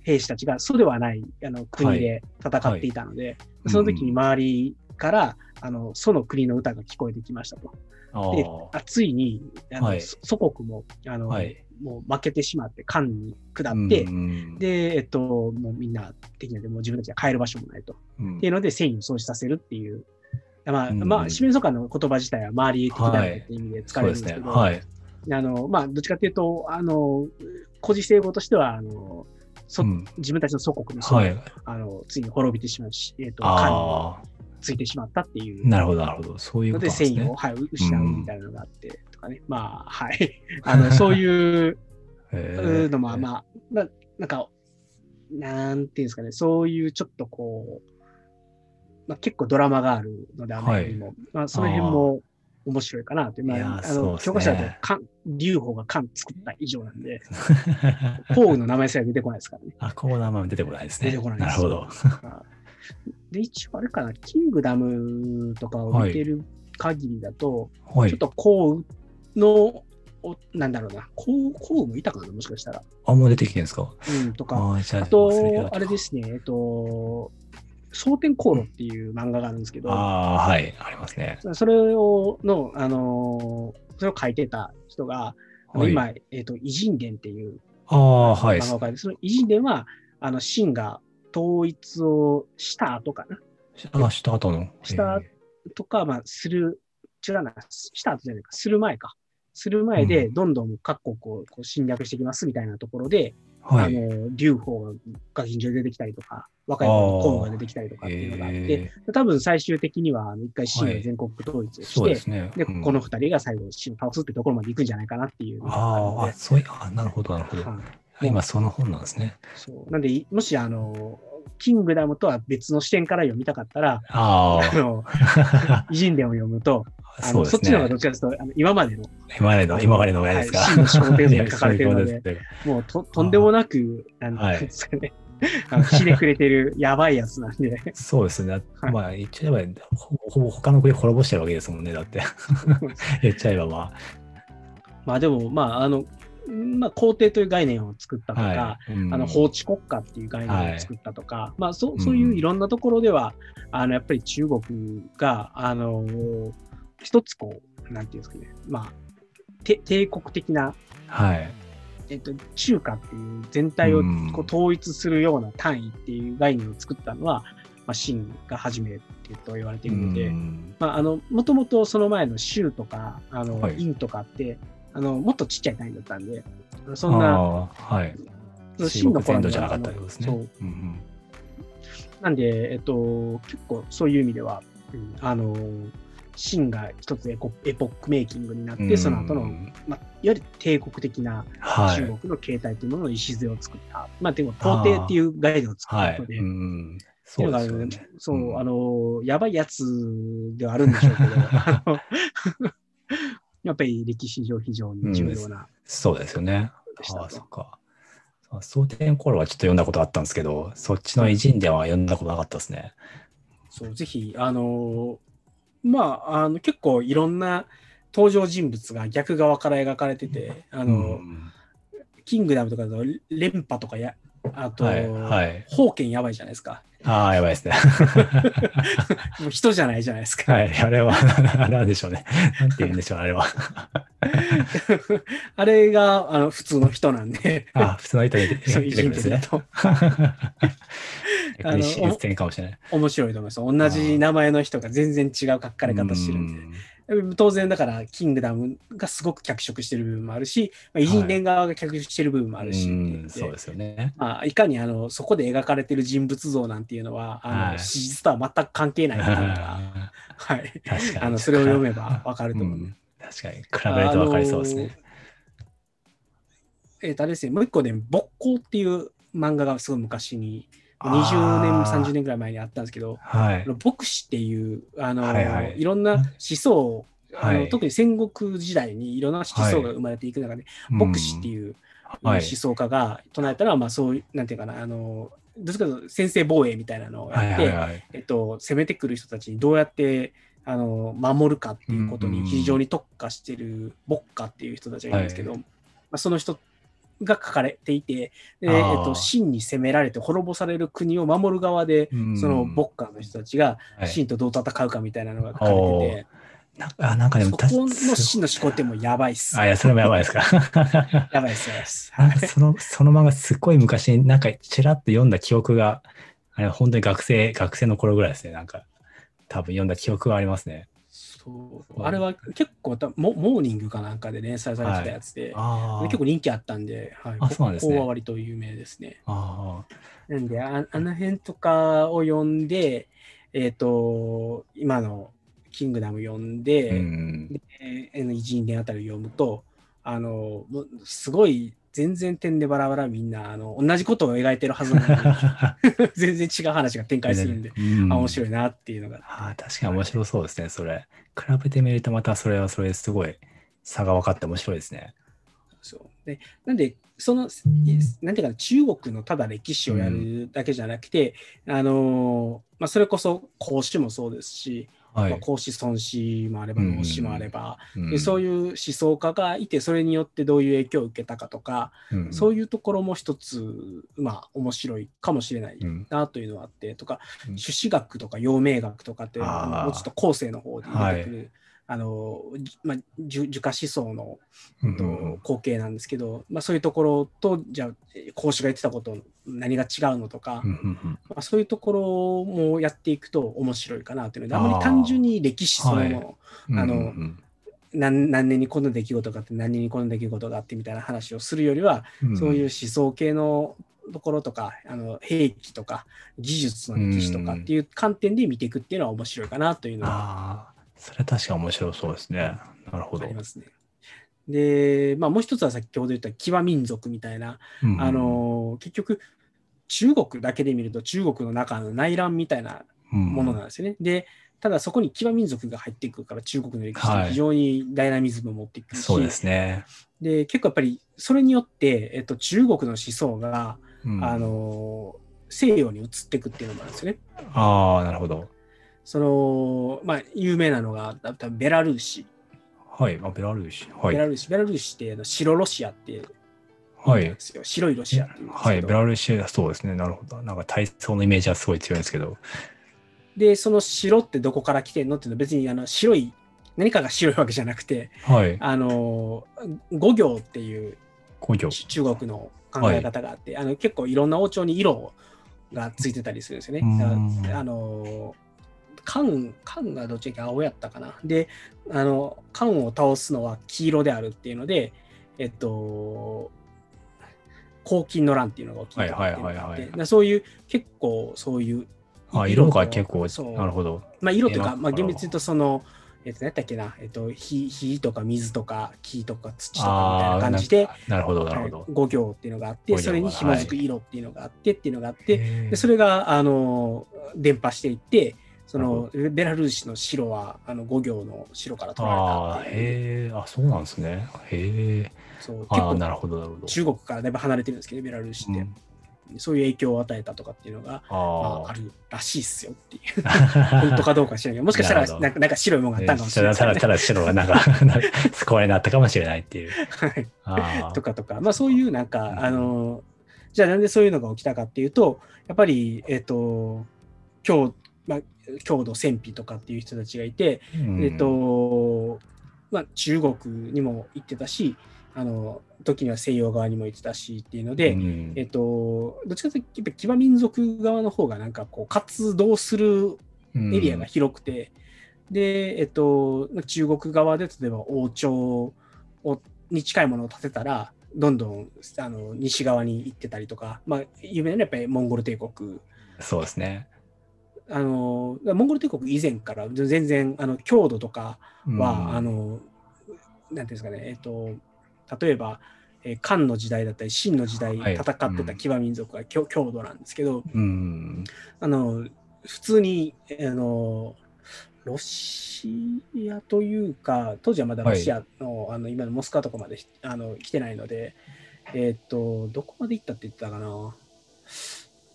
S1: 兵士たちがそうではないあの国で戦っていたので、その時に周りから、あのその国の歌が聞こえてきましたと。
S2: あ
S1: であついにあの、
S2: はい
S1: そ祖国もあの、
S2: はい
S1: もう負けてしまって、漢に下
S2: ー
S1: って、
S2: うん
S1: で、えっと、もうみんな敵なんで、もう自分たちが帰る場所もないと。
S2: うん
S1: っていうので、戦意を喪失させるっていう。まあ、
S2: うん
S1: まあ、四面楚歌の言葉自体は周りへ敵だよっていう意味で使わ。れるんですけど、
S2: はい。
S1: あの、まあ、どっちかっていうと、あの、古事成語としては、あの、そ
S2: うん
S1: 自分たちの祖国の祖国
S2: はい。
S1: あの、ついに滅びてしまうし、えっ、と、漢に
S2: あ
S1: ついてしまったっていう
S2: あ、なるほど、なるほど。そういうことですね
S1: 戦意を、。はい、失うみたいなのがあって、とかね。まあ、はい。あの、そういう
S2: へー
S1: のも、まあ、ななんか、なんていうんですかね、そういうちょっとこう、まあ、結構ドラマがあるので、あの辺にも、まあ、その辺も面白いかなという。まあ、あの、
S2: ね
S1: 教科書だと、漢劉邦が漢作った以上なんで、項羽の名前すら出てこないですからね。
S2: あ、この名前出てこないですね。
S1: 出てこないです
S2: なるほど。
S1: で、一応あれかな、キングダムとかを見てる限りだと、
S2: はい
S1: ちょっ。と項羽の、おなんだろうな、項項羽もいたかな、もしかしたら。
S2: あ、もう出てきてるんですか？
S1: うん、とか。
S2: ああ
S1: あとあれですね、えっと、蒼天航路っていう漫画があるんですけど、
S2: ああ、はい。ありますね。
S1: それを、の、あのーそれを書いてた人が、
S2: はい
S1: 今、えっと、偉人伝っていう
S2: ああ、はい。
S1: 漫画を書いて、その偉人伝は、あの、秦が統一をした後かな。
S2: あ、した後の。
S1: した
S2: え
S1: とか、まあ、する、違うな、した後じゃないか、する前か。する前で、
S2: うん
S1: どんどん各国をこう侵略していきますみたいなところで、
S2: ーはい。
S1: あの、劉邦が臨場で出てきたりとか、若い頃のが出てきたりとかっていうのがあって、
S2: え
S1: 多分最終的には、一回秦が全国統一を
S2: ー
S1: して、
S2: そうですね。
S1: で、
S2: うん
S1: この二人が最後、秦を倒すってところまで行くんじゃないかなっていうあ
S2: あーあ、そういう、あ、なるほど、なるほど。
S1: はい
S2: 今、その本なんですね。
S1: そう。なんで、いもし、あの、キングダムとは別の視点から読みたかったら、
S2: あ
S1: あの、偉人伝を読むと、
S2: あ、
S1: あの
S2: そね。
S1: そっちの方がどっ。ちかというと、あの今までの、
S2: 今までの、今までの親ですか？
S1: はい秦の始皇帝像に書かれてるので
S2: いや そういうことす
S1: もうととんでもなく、なんですかね、あのひねくれてるやばいやつなんで、
S2: そうですね。
S1: はい。
S2: まあ、言っちゃえば、ほぼほぼ他の国滅ぼしてるわけですもんね、だって。言っちゃえば、ま
S1: まあでも、まあ、あの、まあ、皇帝という概念を作ったと
S2: あ。
S1: か、
S2: はい。うん
S1: あの法治国家っていう概念を作ったとか、まあそそういういろんなところでは、あのやっぱり中国が、あの一つこう、なんていうんですかね、まあ、て帝国的な、
S2: はい。
S1: えっと、中華っていう全体を
S2: うん
S1: こう統一するような単位っていう概念を作ったのは、まあ、秦が初めてと言われているので、
S2: うん
S1: まあ、あの、もともとその前の州とか、あの、
S2: はい
S1: 院とかって、あの、もっとちっちゃい単位だったんで、そんな、
S2: はい。
S1: その頃
S2: じゃなかったですね。
S1: そう。
S2: うんうん
S1: なんで、えっと、結構そういう意味では、うんあの、秦が一つエコエポックメイキングになって、
S2: うん
S1: その後の、まあ、いわゆる帝国的な
S2: はい。
S1: 中国の形態というものの礎を作った。まあ、でも、皇帝っていう概念を作っ
S2: はい。
S1: たので、
S2: うそうですよね。
S1: そう、
S2: うん
S1: あの、やばいやつではあるんでしょうけど、やっぱり歴史上非常に重要な
S2: そうですよね。ああ、そっか。あ蒼天頃はちょっと読んだことあったんですけど、そっちの偉人伝は読んだことなかったですね。
S1: そう、ぜひ、あのーまあ、あの、結構いろんな登場人物が逆側から描かれてて、あの、
S2: うん
S1: キングダムとかだと、連覇とかや、あと、
S2: はいはい
S1: 宝剣やばいじゃないですか。
S2: ああ、やばいですね。
S1: もう人じゃないじゃないですか。
S2: はい、あれは、なんでしょうね。なんて言うんでしょう、あれは。
S1: あれが、あの、普通の人なんで、
S2: あ普通の人で
S1: そう、
S2: 出
S1: 偉
S2: てくるんですね。
S1: 人伝だと
S2: 逆に史実点かもしれない。
S1: 面白いと思います。同じ名前の人が全然違う書かれ方してるんで。
S2: うん
S1: 当然だから、キングダムがすごく脚色してる部分もあるし、まあ、偉人伝側が脚色してる部分もあるし、
S2: うんそうですよね。
S1: まあ、いかにあのそこで描かれてる人物像なんていうのは、あの
S2: はい
S1: 史実とは全く関係ないっていうのが、
S2: あ
S1: はい。あのそれを読めばわかると思う。
S2: うん確かに。比べると分かりそうですね。
S1: えっ、と、あれですね、もう一個で、勃興っていう漫画がすごい昔に、20年、
S2: あー
S1: 30年ぐらい前にあったんですけど、
S2: はい。
S1: 牧師っていう、あの、
S2: はいはい
S1: いろんな思想、あの
S2: はい
S1: 特に戦国時代にいろんな思想が生まれていく中で、牧師って
S2: う
S1: いう、
S2: ん。はい
S1: 思。想家が唱えたら、まあそういう、なんていうかな、あの、どっちかと先制防衛みたいなのを
S2: はい
S1: やって、
S2: はいはい。
S1: えっと、攻めてくる人たちにどうやって、あの、守るかっていうことに非常に特化してる牧歌っていう人たちがいるんですけど、まあ、その人が書かれていて、でえっと、秦に攻められて滅ぼされる国を守る側で、
S2: うん
S1: そのボッカーの人たちが
S2: はい
S1: 秦とどう戦うかみたいなのが書かれてて、
S2: なんかあなんかでも
S1: そこの
S2: す
S1: 秦の思考ってもうやばいっす。
S2: あ、いや、それもやばいですか。
S1: やばいっす、やばいっす。
S2: その、その漫画すっごい昔になんかちらっと読んだ記憶が、あれ本当に学生、学生の頃ぐらいですね。なんか、多分読んだ記憶がありますね。
S1: そう。あれは結構たモ、モーニングかなんかで連載されてたやつで、
S2: あ
S1: 結構人気あったんで、はい、
S2: あそうなんですね。
S1: ここは割と有名ですね。
S2: あ
S1: なんで、ああの辺とかを読んで、えっ、と、今のキングダム読んで、
S2: あ。うん。
S1: でえー偉人伝あたりを読むと、あの、すごい、全然点でバラバラみんな、あの、同じことを描いてるはずなのに、全然違う話が展開するんで、
S2: うん
S1: あ、面白いなっていうのが。
S2: ああ、確かに面白そうですね、それ。比べてみるとまたそれはそれですごい差が分かって面白いですね。
S1: そうでなんで、その、なんていうかな、中国のただ歴史をやるだけじゃなくて、あのまあ、それこそ孔子もそうですし、
S2: はい。
S1: まあ、孔子孫子もあれば
S2: うん
S1: 老子もあれば、
S2: うん。
S1: でそういう思想家がいてそれによってどういう影響を受けたかとか、
S2: うん。
S1: そういうところも一つまあ面白いかもしれない
S2: うん
S1: なというのはあってとか、
S2: うん。
S1: 朱子学とか陽明学とかってもうちょっと後世の方で出てくる、あのじまあ、樹樹家思想のと
S2: うんうん。
S1: 後継なんですけど、まあ、そういうところとじゃあ孔子が言ってたこと何が違うのとか、
S2: うん
S1: まあ、そういうところもやっていくと面白いかなというのであまり単純に歴史そのもの、
S2: うん
S1: あの
S2: うんうん
S1: 何何年にこの出来事があって何年にこの出来事があってみたいな話をするよりは、
S2: うん。
S1: そういう思想系のところとかあの兵器とか技術の歴史とかっていう観点で見ていくっていうのは面白いかなというのは
S2: それは確か面白そうですね。なるほど。
S1: ありますね。で、まあ、もう一つは先ほど言った騎馬民族みたいな、
S2: うん
S1: あの結局中国だけで見ると中国の中の内乱みたいなものなんですよね。でただそこに騎馬民族が入ってくるから中国の歴史って非常にダイナミズムを持ってくるし、
S2: そうですね。
S1: で結構やっぱりそれによって、えっと、中国の思想が、
S2: うん
S1: あの西洋に移っていくっていうのもあるんですよね。
S2: ああ、なるほど。
S1: そのまあ有名なのが多分ベラルーシ、
S2: はい。あ、ベラルーシ。はい。
S1: ベラルーシベラルーシってあの白ロシアって言
S2: はい
S1: うんで。すよ、白いロシアっていう
S2: はい。ベラルーシ、そうですね。なるほど。なんか体操のイメージはすごい強いんですけど。
S1: でその白ってどこから来てんのっていうのは別にあの白い何かが白いわけじゃなくて
S2: はい。
S1: あの五行っていう中国の考え方があって、あの結構いろんな王朝に色がついてたりするんですよね。あの漢漢がどっちか青やったかな。であの漢を倒すのは黄色であるっていうのでえっと黄金の乱っていうのが起きてたっていうのがあって
S2: はいはいはいはい
S1: そういう結構そういう
S2: あ、色が結構、
S1: そう
S2: なるほど。
S1: まあ、色というか、
S2: えー
S1: まあ、厳密に言うとその、えっと、何やったっけな、えっと、火火とか水とか木とか土とかみたいな感じで、
S2: なるほど、なるほ
S1: はい
S2: ど。
S1: 五行っていうのがあって、それに紐づく色っていうのがあってっていうのがあって、それがあの伝播していって、そ
S2: な
S1: のベラルーシの白はあの五行の白から取られ
S2: あ
S1: た
S2: あ、
S1: っていう。
S2: へえ、あ、そうなんですね。へえ。
S1: そう
S2: なるほど、なるほど。
S1: 中国からだいぶ離れてるんですけど、ベラルーシって、
S2: うん
S1: そういう影響を与えたとかっていうのが、ま
S2: あ
S1: あ、あるらしいっすよっていう。
S2: あ。
S1: 本当かどうか知らないけど、もしかしたら
S2: な
S1: んかなんか白いものがあったのかもしれないね
S2: ただただ白がなんか救われになったかもしれないっていう。
S1: はい
S2: あ
S1: とかとか、まあそういうなんか、
S2: うん
S1: あの、じゃあなんでそういうのが起きたかっていうと、やっぱり、えっ、と、郷、まあ、郷土戦費とかっていう人たちがいて、
S2: うん
S1: えっ、と、まあ中国にも行ってたし、あの、時には西洋側にも行ってたしっていうので、
S2: うん
S1: えっ、と、どっちかというと、やっぱ騎馬民族側の方がなんかこう活動するエリアが広くて、で、えっと、中国側で例えば王朝をに近いものを建てたら、どんどんあの西側に行ってたりとか、まあ、有名なやっぱりモンゴル帝国。
S2: そうですね。
S1: あのモンゴル帝国以前から全然あの郷土とかは、あのなんていうんですかね、えっと、例えば、えー漢の時代だったり秦の時代
S2: はい。
S1: 戦ってた騎馬民族が郷郷土なんですけど、
S2: うん。
S1: あの普通にあのロシアというか当時はまだロシアの,、あの今のモスクワとかまであの来てないので、えっ、とどこまで行ったって言ってたかな。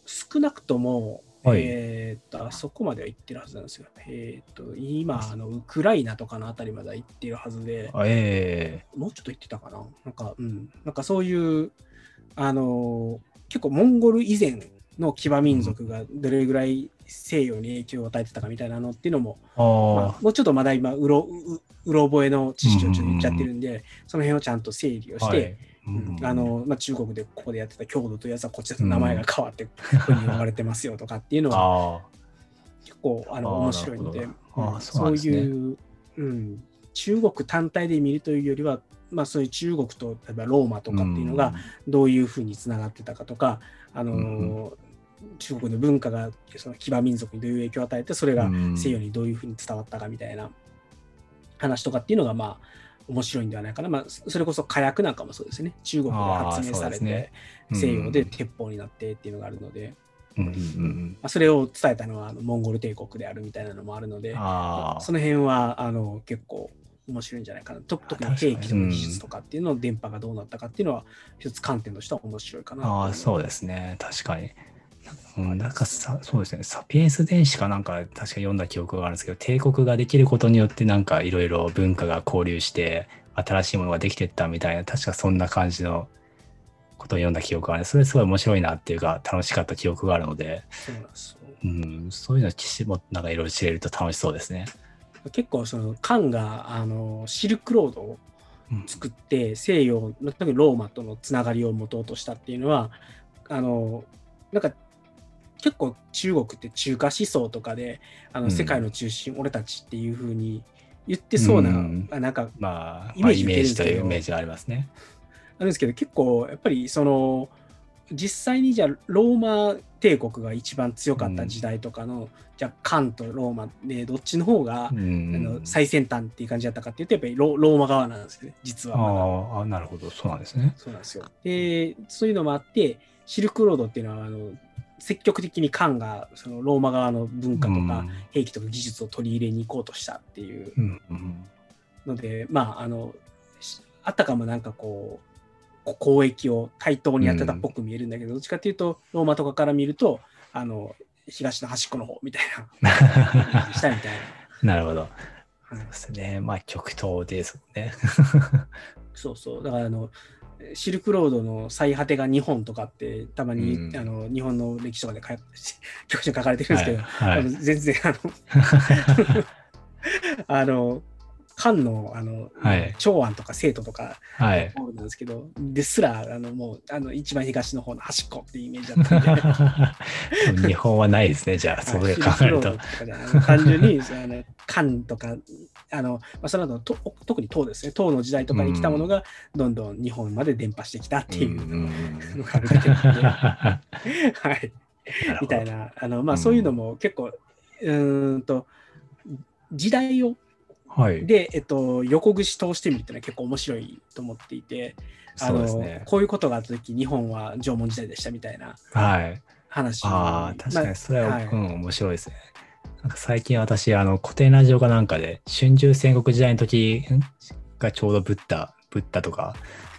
S1: 少なくとも、
S2: はい。
S1: えっ、とあそこまでは行ってるはずなんですよ。えっ、と今あのウクライナとかのあたりまでは行ってるはずで
S2: あえ
S1: もうちょっと行ってたかな。なんかうん。なんかそういうあの結構モンゴル以前の騎馬民族がどれぐらい西洋に影響を与えてたかみたいなのっていうのも、まあ、もうちょっとまだ今うろうろ覚えの知識をちょっと言っちゃってるんで、その辺をちゃんと整理をして、はいうん、あのまあ、中国でここでやってた郷土というやつはこっちだと名前が変わってこうに呼ばれてますよとかっていうのは 結構あの面白いので、うん、そういう、うん、中国単体で見るというよりは、まあ、そういう中国と例えばローマとかっていうのがどういうふうにつながってたかとか、あのー、中国の文化がその騎馬民族にどういう影響を与えてそれが西洋にどういうふうに伝わったかみたいな話とかっていうのがまあ面白いんではないかな、まあ、それこそ火薬なんかもそうですね。中国で発明されて、ね。うん、西洋で鉄砲になってっていうのがあるので、うんうんまあ、それを伝えたのはモンゴル帝国であるみたいなのもあるので、まあ、その辺はあの結構面白いんじゃないかな。特に兵器の技術とかっていうの電波がどうなったかっていうのは一つ観点としては面白いかな。
S2: ああそうですね。確かにうん、なんかさ、そうですね、サピエンス電子かなんか確か読んだ記憶があるんですけど、帝国ができることによってなんかいろいろ文化が交流して、新しいものができてったみたいな、確かそんな感じのことを読んだ記憶がある。それすごい面白いなっていうか、楽しかった記憶があるので、うん、そういうの騎士もなんかいろいろ知れると楽しそうですね。
S1: 結構その漢があのシルクロードを作って、うん、西洋の特にローマとのつながりを持とうとしたっていうのはあのなんか結構中国って中華思想とかであの世界の中心、うん、俺たちっていうふうに言ってそうな、うん、なんか、
S2: まあ、イメージ,、まあ、イメージというイメージがありますね。
S1: あるんですけど結構やっぱりその実際にじゃあローマ帝国が一番強かった時代とかの、うん、じゃあ漢とローマでどっちの方が、うん、あの最先端っていう感じだったかっていうとやっぱりローマ側なんですよね実
S2: は。ああなるほど。そうなんですね。
S1: そうなんですよ。でそういうのもあってシルクロードっていうのはあの積極的に漢がそのローマ側の文化とか兵器とか技術を取り入れに行こうとしたっていうので、まああのあたかもなんかこう交易を対等にやってたっぽく見えるんだけど、どっちかっていうとローマとかから見るとあの東の端っこの方みたいなしたみたい
S2: な。なるほど。そうですね。まあ極東ですもんね。
S1: そうそう。だからあのシルクロードの最果てが日本とかってたまに、うん、あの日本の歴史とかで 教書書かれてるんですけど、はい。はい、全然あの あの漢のあの、はい、長安とか生徒とかなんですけど、ですらあのもうあの一番東の方の端っこっていうイメージだった
S2: んで。日本はないですねじゃあそれ考えると。
S1: 単純にあの漢とかあの、まあ、その後と特に唐ですね。唐の時代とかに来たものがどんどん日本まで伝播してきたっていうのがあるだけなんで、はい、みたいなあの、まあ、そういうのも結構うんと時代をはい、で、えっと、横串通してみるっていうのは結構面白いと思っていて、あの、ね、こういうことがあった時日本は縄文時代でしたみたいな話、
S2: はい、ああ確かにそれは、まあ、うん、面白いですね。なんか最近私あの古典ラジオかなんかで春秋戦国時代の時がちょうどブッダブッダとか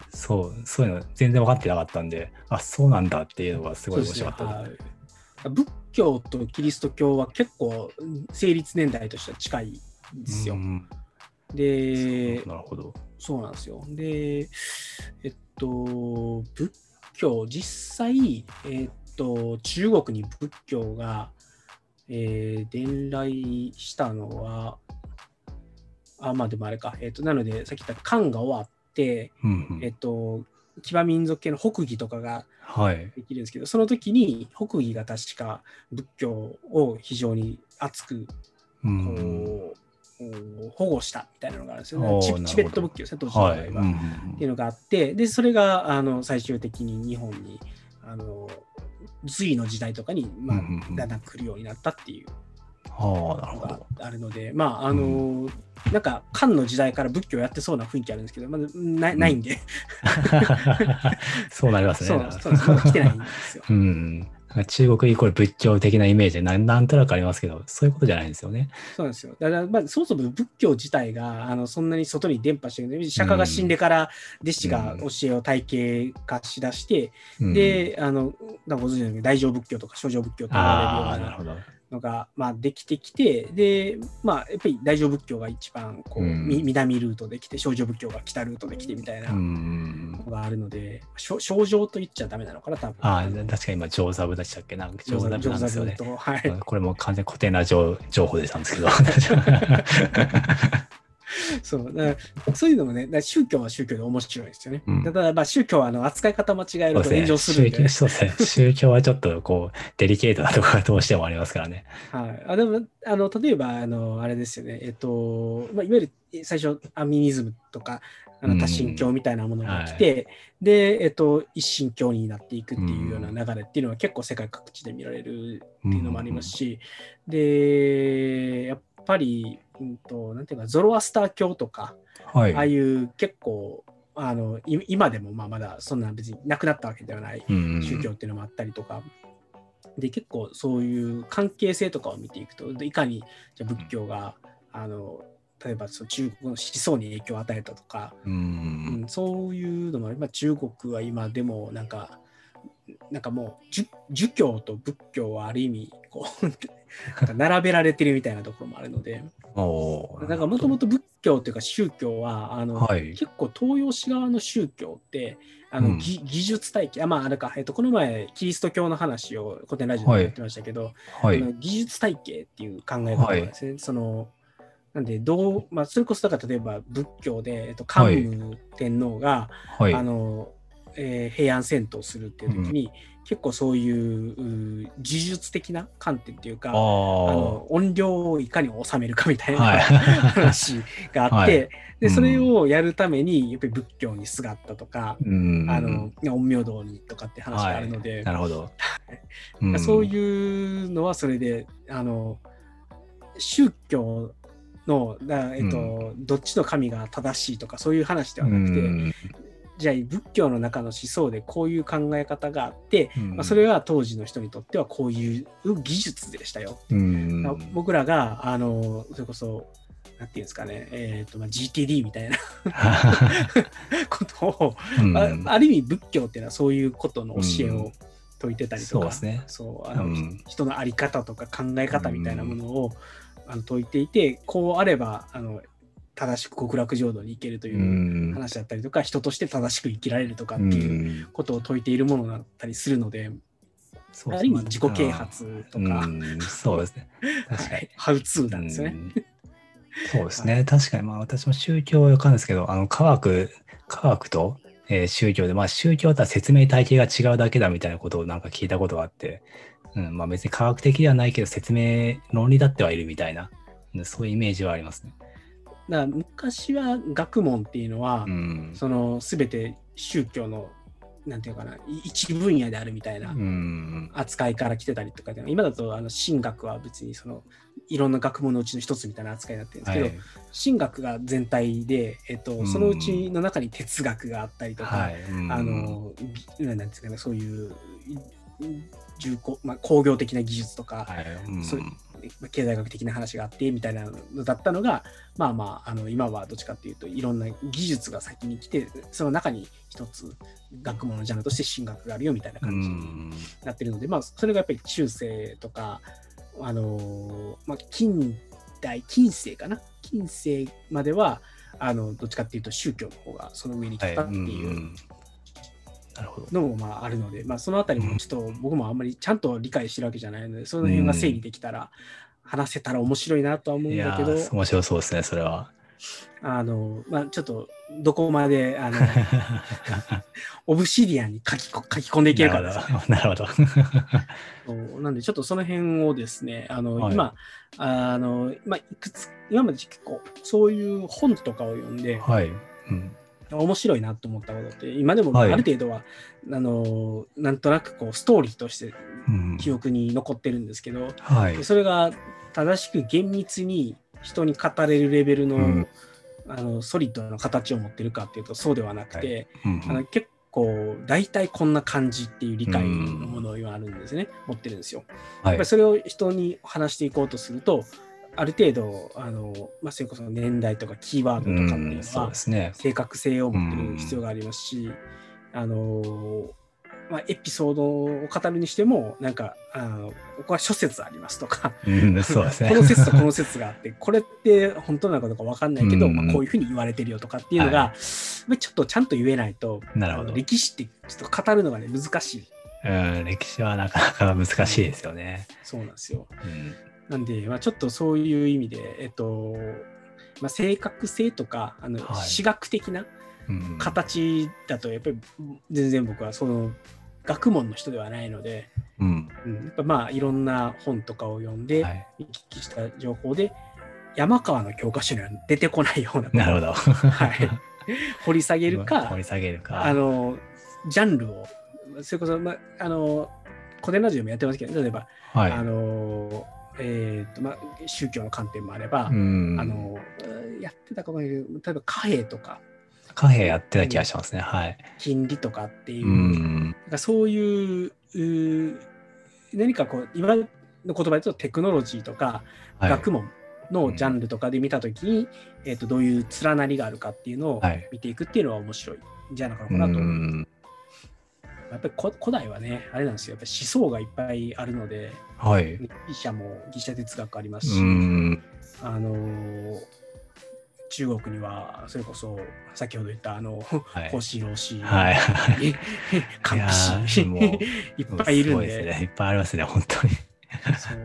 S2: そうそういうの全然分かってなかったんであそうなんだっていうのがすごい面白かった、
S1: 仏教とキリスト教は結構成立年代としては近いですよ。で、
S2: なるほど。
S1: そうなんですよ。で、えっと、仏教、実際、えっと、中国に仏教が、えー、伝来したのは、あ、まあでもあれか、えっと、なので、さっき言った漢が終わって、うんうん、えっと、騎馬民族系の北魏とかができるんですけど、はい、その時に北魏が確か仏教を非常に熱くこう、うん保護したみたいなのがあるんですよね。チチベット仏教ですね、当時の場合は、はい。うんうん。っていうのがあって、で、それがあの最終的に日本に、あの隋の時代とかに、まあ、だんだん来るようになったっていう。のがあるので、まあ、あの、うん、なんか、漢の時代から仏教やってそうな雰囲気あるんですけど、まだなないんで。
S2: そうなりますね。
S1: そうそうまだ来てないんですよ。
S2: うん中国イコール仏教的なイメージななんとなくありますけど、そういうことじゃないんですよね。
S1: そうなんですよ。だから、まあ、そもそも仏教自体があのそんなに外に伝播してる釈迦が死んでから弟子が教えを体系化しだして、うん、で、あの、ご存知の大乗仏教とか小乗仏教とか言われるような。なのが、まあ、できてきて、で、まあ、やっぱり大乗仏教が一番こう、
S2: うん
S1: み南ルートで来て、小乗仏教が北ルートで来てみたいな
S2: う
S1: の
S2: ん。
S1: があるので、小小乗と言っちゃダメなのかな、多分。
S2: ああ、確かに今、上座部でしたっけ？なんか上座部なんですよね。
S1: と、はい。
S2: うんこれも完全に固定な情情報でしたんですけど。
S1: そうだそういうのもね、宗教は宗教で面白いですよね。
S2: うん。
S1: ただ、まあ、宗教はあの扱い方間違えると炎上
S2: です
S1: るんで、
S2: 宗教そうですね。宗教はちょっとこう、デリケートなところがどうしてもありますからね。
S1: はい、あでもあの例えばあの、あれですよね、えっとまあ、いわゆる最初、アミニズムとか、あ
S2: うん。
S1: の多神教みたいなものが来て、で、えっと、一神教になっていくっていうような流れっていうのは結構世界各地で見られるっていうのもありますし、で、やっぱり、うんと、なんていうか、ゾロアスター教とか、
S2: はい。
S1: ああいう結構、あのい今でもまあまだそんな別になくなったわけではない
S2: うん
S1: 宗教っていうのもあったりとか、で結構そういう関係性とかを見ていくといかにじゃあ仏教があの例えばその中国の思想に影響を与えたとか、
S2: う。
S1: うんん、そういうのもまあ中国は今でもなんかなんかもう儒儒教と仏教はある意味こうなんか並べられてるみたいなところもあるのでなんかもともと仏教っていうか宗教はあの、
S2: はい。
S1: 結構東洋史側の宗教ってあの、
S2: うん
S1: ぎ技術体系あまああれか、えっと、この前キリスト教の話を古典ラジオでやってましたけど、
S2: はい
S1: あの。技術体系っていう考え方ですね。そのなんでどう、まあ、それこそだから例えば仏教で、えっと、桓武天皇が、
S2: はい。
S1: あのえー平安戦闘するっていう時に、結構そういうう呪術的な観点っていうか
S2: あ
S1: あの音量をいかに収めるかみたいな、
S2: はい。
S1: 話があって、
S2: はい。
S1: でそれをやるためにやっぱり仏教にすがったとか、
S2: うん。
S1: あの陰陽道にとかって話があるので、
S2: なるほど。
S1: そう
S2: う
S1: いうのはそれであの宗教のだ、えっとどっちの神が正しいとかそういう話ではなくて、
S2: ん。
S1: じゃあ仏教の中の思想でこういう考え方があって、
S2: うん。
S1: まあ、それは当時の人にとってはこういう技術でしたよ。
S2: うん。
S1: 僕らが、あの、それこそ、なんていうんですかね、えっ、と、まあ、GTD みたいな ことを、
S2: うん。
S1: あ、ある意味仏教っていうのはそういうことの教えを説いてたりとか、
S2: そうですね。
S1: そうあの、
S2: うん。
S1: 人のあり方とか考え方みたいなものを、あの説いていて、こうあれば、あの、正しく極楽浄土に行けると
S2: う
S1: いうん話だったりとか、人として正しく生きられるとかって
S2: う
S1: いうんことを説いているものだったりするので、
S2: そう
S1: ある意味自己啓発とか、
S2: うんそうですね。確かに
S1: はい。ハウツーなんですよね。
S2: うんそうですね。確かに、まあ私も宗教はわかんないですけど、あの科学、科学と、えー宗教で、まあ宗教とは説明体系が違うだけだみたいなことをなんか聞いたことがあって、うん、まあ別に科学的ではないけど説明論理だってはいるみたいな、うんそういうイメージはありますね。
S1: だから昔は学問っていうのは、
S2: うん。
S1: その全て宗教のなんていうかない一分野であるみたいな
S2: うん。
S1: 扱いから来てたりとかで今だとあの神学は別にそのいろんな学問のうちの一つみたいな扱いになってるんですけど、
S2: はい。
S1: 神学が全体で、えっと
S2: うん
S1: そのうちの中に哲学があったりとか、
S2: はい。うん
S1: あ、のぎなんですかねそういうい重工、まあ、工業的な技術とか、
S2: はい。うん
S1: そ経済学的な話があってみたいなのだったのがまあまああの今はどっちかっていうといろんな技術が先に来てその中に一つ学問のジャンルとして神学があるよみたいな
S2: う
S1: 感じに
S2: ん。
S1: なってるので、まあそれがやっぱり中世とかあのまあ近代近世かな？近世まではあのどっちかっていうと宗教の方がその上に来
S2: はい。
S1: たっていう。のもまああるので、まあ、そのあたりもちょっと僕もあんまりちゃんと理解してるわけじゃないので、その辺が整理できたら、話せたら面白いなとは思うんだけど、
S2: ー、面白そうですね、それは。
S1: あの、まあ、ちょっとどこまで、あの、オブシディアンに書きこ書き込んでいけるかですね。
S2: なるほど。
S1: そうなんで、ちょっとその辺をですね、あの、
S2: はい
S1: 今、あの、まあ、いくつ、今まで結構、そういう本とかを読んで、
S2: はい。うん。
S1: 面白いなと思ったことって、今でもあ
S2: はい。
S1: る程度は、あの、なんとなくこう、ストーリーとして
S2: うん。
S1: 記憶に残ってるんですけど、
S2: はい。
S1: で。それが正しく厳密に人に語れるレベルの,、
S2: うん。
S1: あのソリッドな形を持ってるかっていうとそうではなくて、
S2: うん
S1: あの結構大体こんな感じっていう理解のものがあるんですね、持ってるんですよ。
S2: はい。
S1: やっぱりそれを人に話していこうとするとある程度あの、まあ、それこそ年代とかキーワードとかっていうのは
S2: ですね。
S1: 正確性を持ってる必要がありますし、あのまあ、エピソードを語るにしても、なんか、あの、ここは諸説ありますとか、
S2: うん、そうですね。
S1: この説とこの説があって、これって本当なのかどうか分かんないけど、
S2: うん
S1: まあ、こういうふうに言われてるよとかっていうのが、
S2: は
S1: まあちょっとちゃんと言えないと、
S2: なるほど
S1: 歴史ってちょっと語るのがね、難しい。
S2: うん、歴史はなかなか難しいですよね。
S1: そうなんですよ。
S2: うん。
S1: なんで、まあ、ちょっとそういう意味で、えっと、まあ、正確性とか、あの、
S2: はい
S1: 史学的な
S2: うん、
S1: 形だと、やっぱり全然僕はその学問の人ではないので、
S2: うん。
S1: うん、やっぱまあいろんな本とかを読んで、
S2: はい。
S1: 見聞きした情報で、山川の教科書には出てこないような
S2: なるほど。
S1: はい、掘り下げる
S2: 掘
S1: か、
S2: り下げるか。
S1: あの、ジャンルを、それこそ、まあ、あの、古典ラジオもやってますけど、例えば、
S2: はい。
S1: あの、えーとまあ、宗教の観点もあれば、
S2: うん。
S1: あの、やってたかもしれないけど、例えば貨幣とか、
S2: カフェやってた気がしますね。はい。
S1: 金利とかっていうう、
S2: ん。
S1: なんかそういう、何かこう、今の言葉で言うとテクノロジーとか、
S2: はい。
S1: 学問のジャンルとかで見たときに、えー、とどういう連なりがあるかっていうのを
S2: はい
S1: 見ていくっていうのは面白いんじゃないか
S2: う
S1: なと思う。
S2: ん。
S1: やっぱり古古代はね、あれなんですよ。やっぱり思想がいっぱいあるので、
S2: はい。
S1: ギリシャもギリシャ哲学あります
S2: う
S1: し、
S2: ん。
S1: あのー中国にはそれこそ先ほど言ったあの、
S2: はい
S1: 孔子老子、
S2: はい。
S1: え漢
S2: い
S1: っぱいいるんで
S2: ですね。いっぱいありますね、本当に。
S1: そう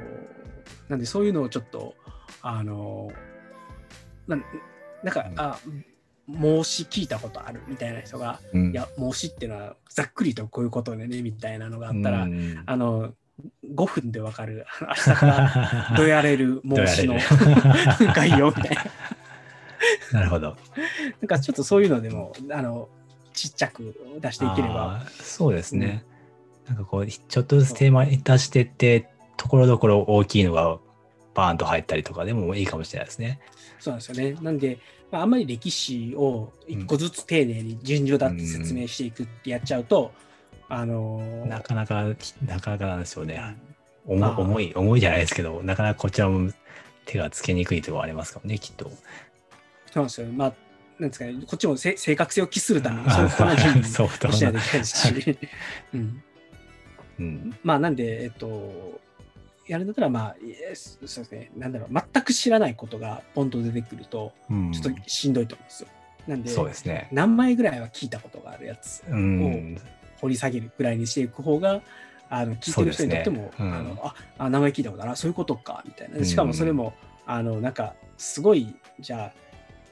S1: なんでそういうのをちょっとあのなんなんか、
S2: うん
S1: あ孟子聞いたことあるみたいな人が、
S2: うん
S1: いや孟子っていうのはざっくりとこういうことでねみたいなのがあったら、
S2: うん
S1: あの5分でわかる明日から どやれる孟子の概要みたいな
S2: なるほど。
S1: なんかちょっとそういうのでもあのちっちゃく出していければ
S2: そうですね。なんかこう、ちょっとずつテーマに出してって、ところどころ大きいのがバーンと入ったりとかでもいいかもしれないですね。
S1: そうなんですよね。なんで、まあ、あんまり歴史を一個ずつ丁寧に順序だって説明していくってやっちゃうと、あのー
S2: なかなか、なかなかなんですよね。
S1: まあ
S2: 重重い、重いじゃないですけど、なかなかこちらも手がつけにくいところありますからね、きっと。
S1: そうなんですよ。まあ、なんですかね、こっちもせ正確性を期するために、そういうことな準備
S2: そう
S1: もしないといけないですし、うん、
S2: うん。
S1: まあ、なんで、えっと、やるんだったら、まあ、そうですね、なんだろう、全く知らないことがポンと出てくると、
S2: うん
S1: ちょっとしんどいと思うんですよ。なんで、
S2: そうですね。
S1: 何枚ぐらいは聞いたことがあるやつ
S2: うん。
S1: 掘り下げるぐらいにしていく方が、あの聞いてる人にとっても、
S2: ねうん。
S1: あのああ名前聞いたことあるあそういうことかみたいな。しかもそれも、あのなんかすごいじゃあ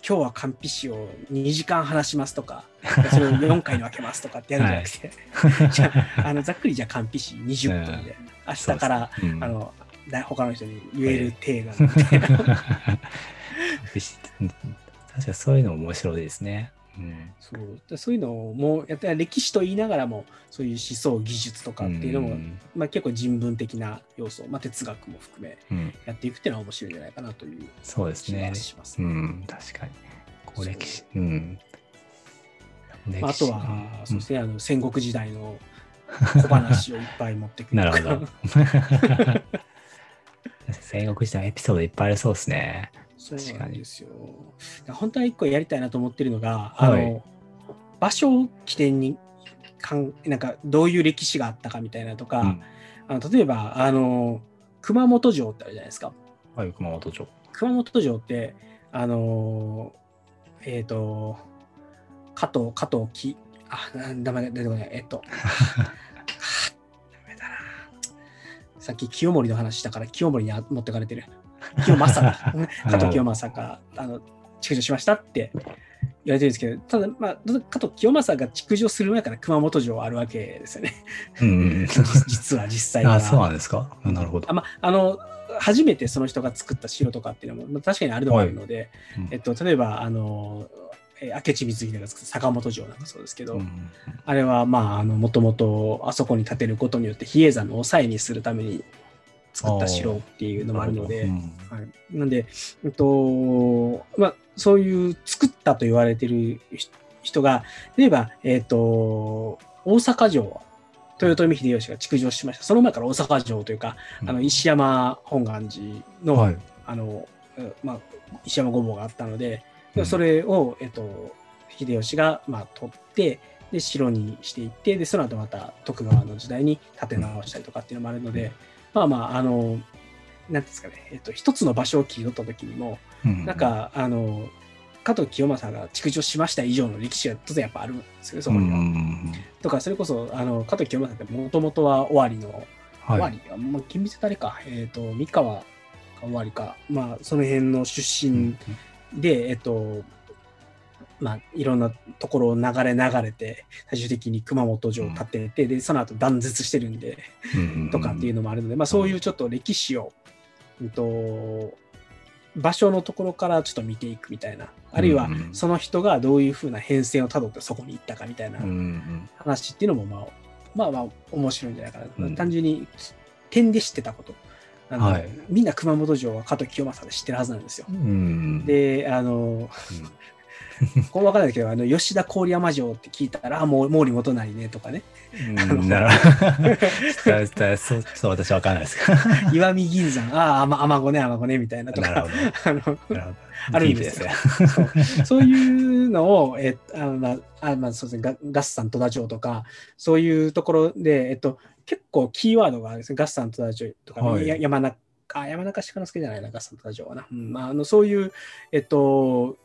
S1: 今日はカンピシを2時間話しますとか それを4回に分けますとかってやるんじゃなくて、じゃああのざっくりじゃあカンピシ20分で、明日から、
S2: そうん。
S1: あのだ他の人に言える程度みたい。な、
S2: 確かにそういうの面白いですね。うん、
S1: そうだそういうのもやったら歴史と言いながらもそういう思想技術とかっていうのも、
S2: ん
S1: まあ、結構人文的な要素、まあ、哲学も含め
S2: うん、
S1: やっていくっていうのは面白いんじゃないかなという気
S2: そうですね
S1: が。しますね。
S2: うん、確かに。こう歴史、うん。
S1: まあ、あとは、そうですね、あの戦国時代の小話をいっぱい持ってくる
S2: なるほど。戦国時代エピソードいっぱいありそうですね。
S1: そうなんですよ。本当は一個やりたいなと思ってるのが、
S2: はい
S1: あの場所を起点にかんなんかどういう歴史があったかみたいなとか、
S2: うん
S1: あの例えばあの熊本城ってあるじゃないですか。
S2: はい、熊本城。
S1: 熊本城ってあのえっ、と加藤加藤きあなんだめ出てこないえっと さっき清盛の話したから清盛にあ持ってかれてる清正。だ 加藤清正があの築城しましたって言われてるんですけどただまあ加藤清正が築城する前から熊本城はあるわけですよね。
S2: うん。
S1: 実 実は実際は。
S2: あ、そうなんですか。なるほど。
S1: あ。まあ、あの初めてその人が作った城とかっていうのも、まあ、確かにあるのはあるので、
S2: うん。
S1: えっと、例えばあのえー明智光秀が作った坂本城なんかそうですけど、
S2: うん。
S1: あれはまああのもともとあそこに建てることによって比叡山の抑えにするために作った城っていうのもあるので、
S2: うん
S1: はい、なんで、えっとまあ、そういう作ったと言われてる人人が例えば、えっと大阪城は豊臣秀吉が築城しました。その前から大阪城というか、あの石山本願寺の,、
S2: はい。
S1: あのうまあ、石山御坊があったので、
S2: うん。
S1: それを、えっと、秀吉が、まあ、取ってで城にしていってでその後また徳川の時代に建て直したりとかっていうのもあるので、まあまああのなんですかね、えっと、一つの場所を切り取った時にも、なんかあの加藤清正が築城しました以上の歴史が当然やっぱあるんですよねそこには。とかそれこそあの加藤清正ってもともとは尾張の終わり、はい、まあ、厳密誰か、えっ、ー、と、三河か終わりか、まあ、その辺の出身で、うん、えっ、ー、と、まあ、いろんなところを流れ流れて、最終的に熊本城を建てて、うん、で、その後断絶してるんで、とかっていうのもあるので、まあ、そういうちょっと歴史を、うんと、場所のところからちょっと見ていくみたいな、あるいはその人がどういうふうな変遷をたどってそこに行ったかみたいな話っていうのも、まあ、まあまあ面白いんじゃないかな。うん、単純に点で知ってたこと。はい、みんな熊本城は加藤清正で知ってるはずなんですよ。うん、で、あの、これ分からないけど、あの吉田郡山城って聞いたら、あ、もう毛利元就ねとかね。なるほ
S2: ど。そう、そう私分かんないですか。
S1: 石見銀山、ああ、天子ね、天子ね、みたいなとか。あのあるんですよ。そういうのを、えあのまあ、あまあ、そうですね、ガッサン戸田城とか、そういうところで、えっと、結構キーワードがあるんですね。ガッサン戸田城とか、はい、山中、あ、山中鹿之助じゃないな、ガッサン戸田城はな。うんまあ、あのそういう、えっと、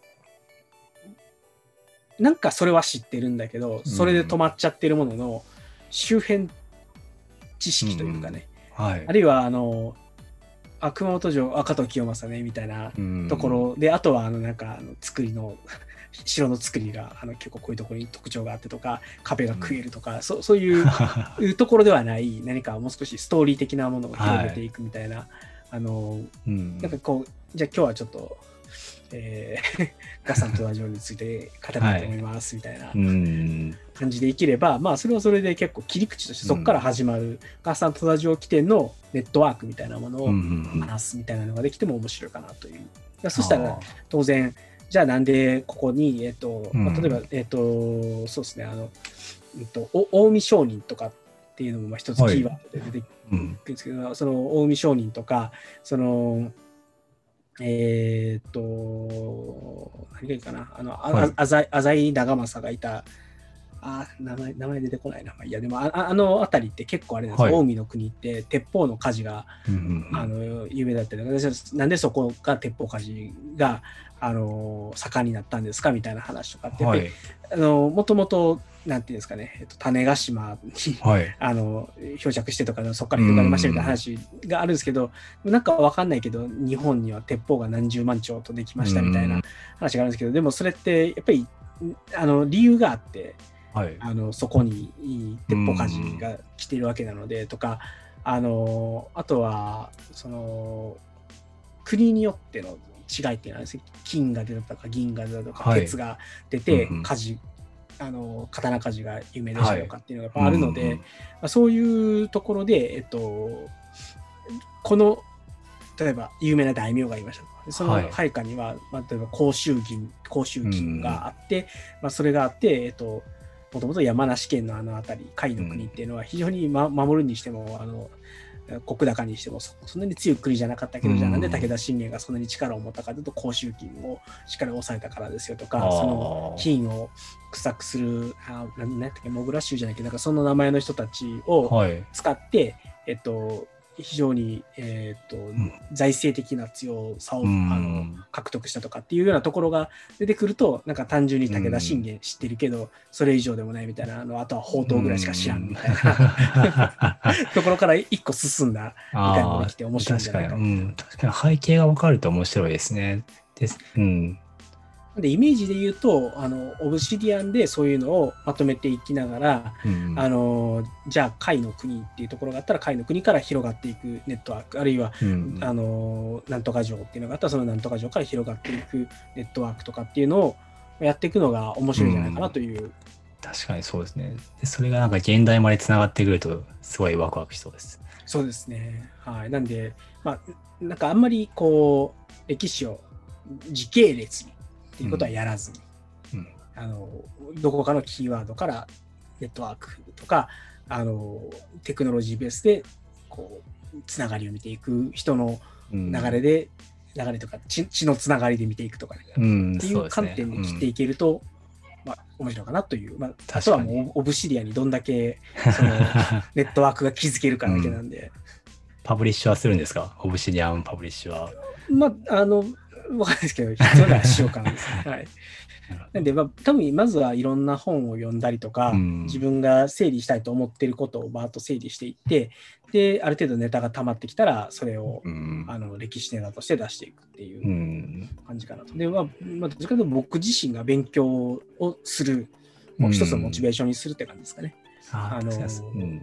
S1: なんかそれは知ってるんだけど、それで止まっちゃってるものの、周辺知識というかね、うん。はい、あるいはあのあ熊本城赤と清正ねみたいなところ。で、あとはあのなんかあの作りの 城の作りがあの結構こういうところに特徴があってとか壁が食えるとか、うん、そそういう ところではない何かもう少しストーリー的なものを広げていくみたいな、はい、あの、うん、なんかこうじゃあ今日はちょっとえー、ガサンとラジオについて語りたいと思いますみたいな感じでいければ、まあそれはそれで結構切り口としてそこから始まるガサンとラジオ起点のネットワークみたいなものを話すみたいなのができても面白いかなという。そしたら当然じゃあなんでここに、えっ、ー、と、まあ、例えば、えっ、ー、と、そうですね、あの、えっ、と、近江商人とかっていうのもまあ一つキーワードで出てくるんですけど、はい、その近江商人とか、その、えー、っと、何がいいかな、あの、はい、あざ浅井長政がいた、あ名前、名前出てこないな。いや、でもあ、あの辺りって結構あれなんです、はい、近江の国って鉄砲の火事が、うんうんうん、あの有名だったりなんでそこが鉄砲火事が、あの盛んになったんですかみたいな話とかって、はい、あのもともとなんていうんですかね、えっと、種子島に、はい、あの漂着してとかそこから広がりましたみたいな話があるんですけど、なんかわかんないけど日本には鉄砲が何十万丁とできましたみたいな話があるんですけど、でもそれってやっぱりあの理由があって、はい、あのそこに鉄砲火事が来てるわけなのでとかあのあとはその国によっての違いっていうのは金が出たとか銀が出たとか、鉄が出て火事あの刀鍛冶が有名でしたとかってい。うのがあるので、はいうんうん、まあ、そういうところで、えっと、この例えば有名な大名がいましたとその配下には、はい、まあ、例えば甲州銀甲州金があって、うん、まあ、それがあって、えっと、もともと山梨県のあの辺り甲斐の国っていうのは非常に、ま、守るにしてもあの国高にしてもそんなに強い国じゃなかったけど、じゃあなんで武田信玄がそんなに力を持ったかというと甲州金をしっかり抑えたからですよとかその金を臭くするあ何やっけモグラ州じゃないけどなんかその名前の人たちを使って、はい、えっと非常に、えーと、うん、財政的な強さを、うん、あの獲得したとかっていうようなところが出てくるとなんか単純に武田信玄知ってるけど、うん、それ以上でもないみたいなあのあとは宝刀ぐらいしか知らんみたいな、ところから一個進んだみたいなのが来て面白いんじゃないか
S2: 確かに。背景が分かると面白いですね。です。うん
S1: でイメージで言うとあのオブシディアンでそういうのをまとめていきながら、うん、あのじゃあ貝の国っていうところがあったら貝の国から広がっていくネットワークあるいは、うん、あのなんとか城っていうのがあったらそのなんとか城から広がっていくネットワークとかっていうのをやっていくのが面白いんじゃないかなという。うん、
S2: 確かにそうですねで。それがなんか現代までつながってくるとすごいワクワクしそうです。
S1: そうですね。はい。なんで、まあ、なんかあんまりこう歴史を時系列にいうことはやらずに、うん、あのどこかのキーワードからネットワークとかあのテクノロジーベースでこうつながりを見ていく人の流れで、うん、流れとか血のつながりで見ていくとか、ね、うん、っていう観点で切っていけると、まあ、面白いかなという、まあ、あとはもうオブシディアにどんだけその ネットワークが築けるかだけなんで、
S2: パブリッシュはするんですか？オブシディアンパブリッシュは。
S1: まあ、あの、わかんないですけど、必要ならしようかなですね。はい。なんで、まあ、多分まずはいろんな本を読んだりとか、
S2: うん
S1: 自分が整理したいと思っていることをバーッと整理していって、で、ある程度ネタが溜まってきたら、それを、
S2: うん。
S1: あの歴史ネタとして出していくっていう
S2: うん。
S1: 感じかなと。で、まあ、まあ、どっちかというと僕自身が勉強をする、もう一つのモチベーションにするって感じですかね。
S2: あ
S1: あの
S2: そうですうん。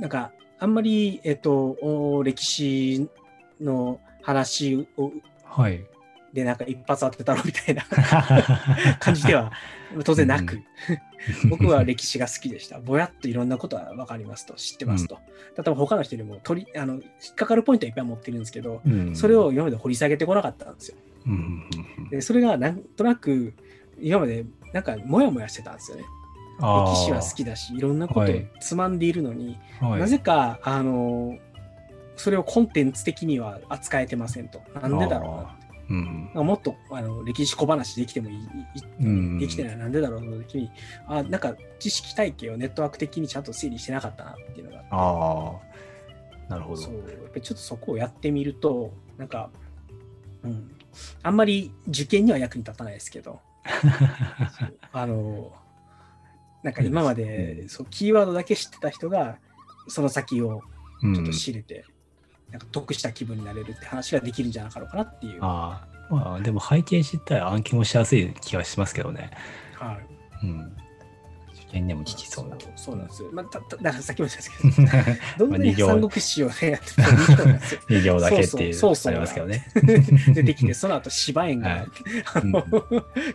S1: なんか、あんまり、えっと、お歴史の話を
S2: はい。
S1: で、なんか一発当てたろみたいな 感じでは当然なく、僕は歴史が好きでした。ぼやっといろんなことは分かりますと、知ってますと。例えば他の人よりも取りあの引っかかるポイントはいっぱい持ってるんですけど、
S2: うん
S1: それを今まで掘り下げてこなかったんですよ。
S2: うん
S1: でそれがなんとなく今までなんかモヤモヤしてたんですよね。歴史は好きだし、いろんなことつまんでいるのに、
S2: はい
S1: なぜか、あの、それをコンテンツ的には扱えてませんと。なんでだろうな。
S2: うん。
S1: もっとあの歴史小話できてもいい、い
S2: うん。
S1: できてないなんでだろうの時に、あなんか知識体系をネットワーク的にちゃんと整理してなかったなっていうのが、
S2: ああ、なるほど。
S1: そう、やっぱりちょっとそこをやってみると、なんか、うん、あんまり受験には役に立たないですけど、あの、なんか今まで、そう、キーワードだけ知ってた人が、その先を
S2: うん
S1: ちょっと知れて、なんか得した気分になれるって話ができるんじゃなかろうかなっていう。
S2: ああ、まあでも背景知ったら暗記もしやすい気がしますけどね。
S1: はい
S2: うん。受験でも聞きそうな。
S1: そ うそうなんですよ。まあ、たただからさっきも言ったんですけど、どんなに三国志をね、やってても二行
S2: だけっていうありますけどね。
S1: 出てきて、その後芝園があの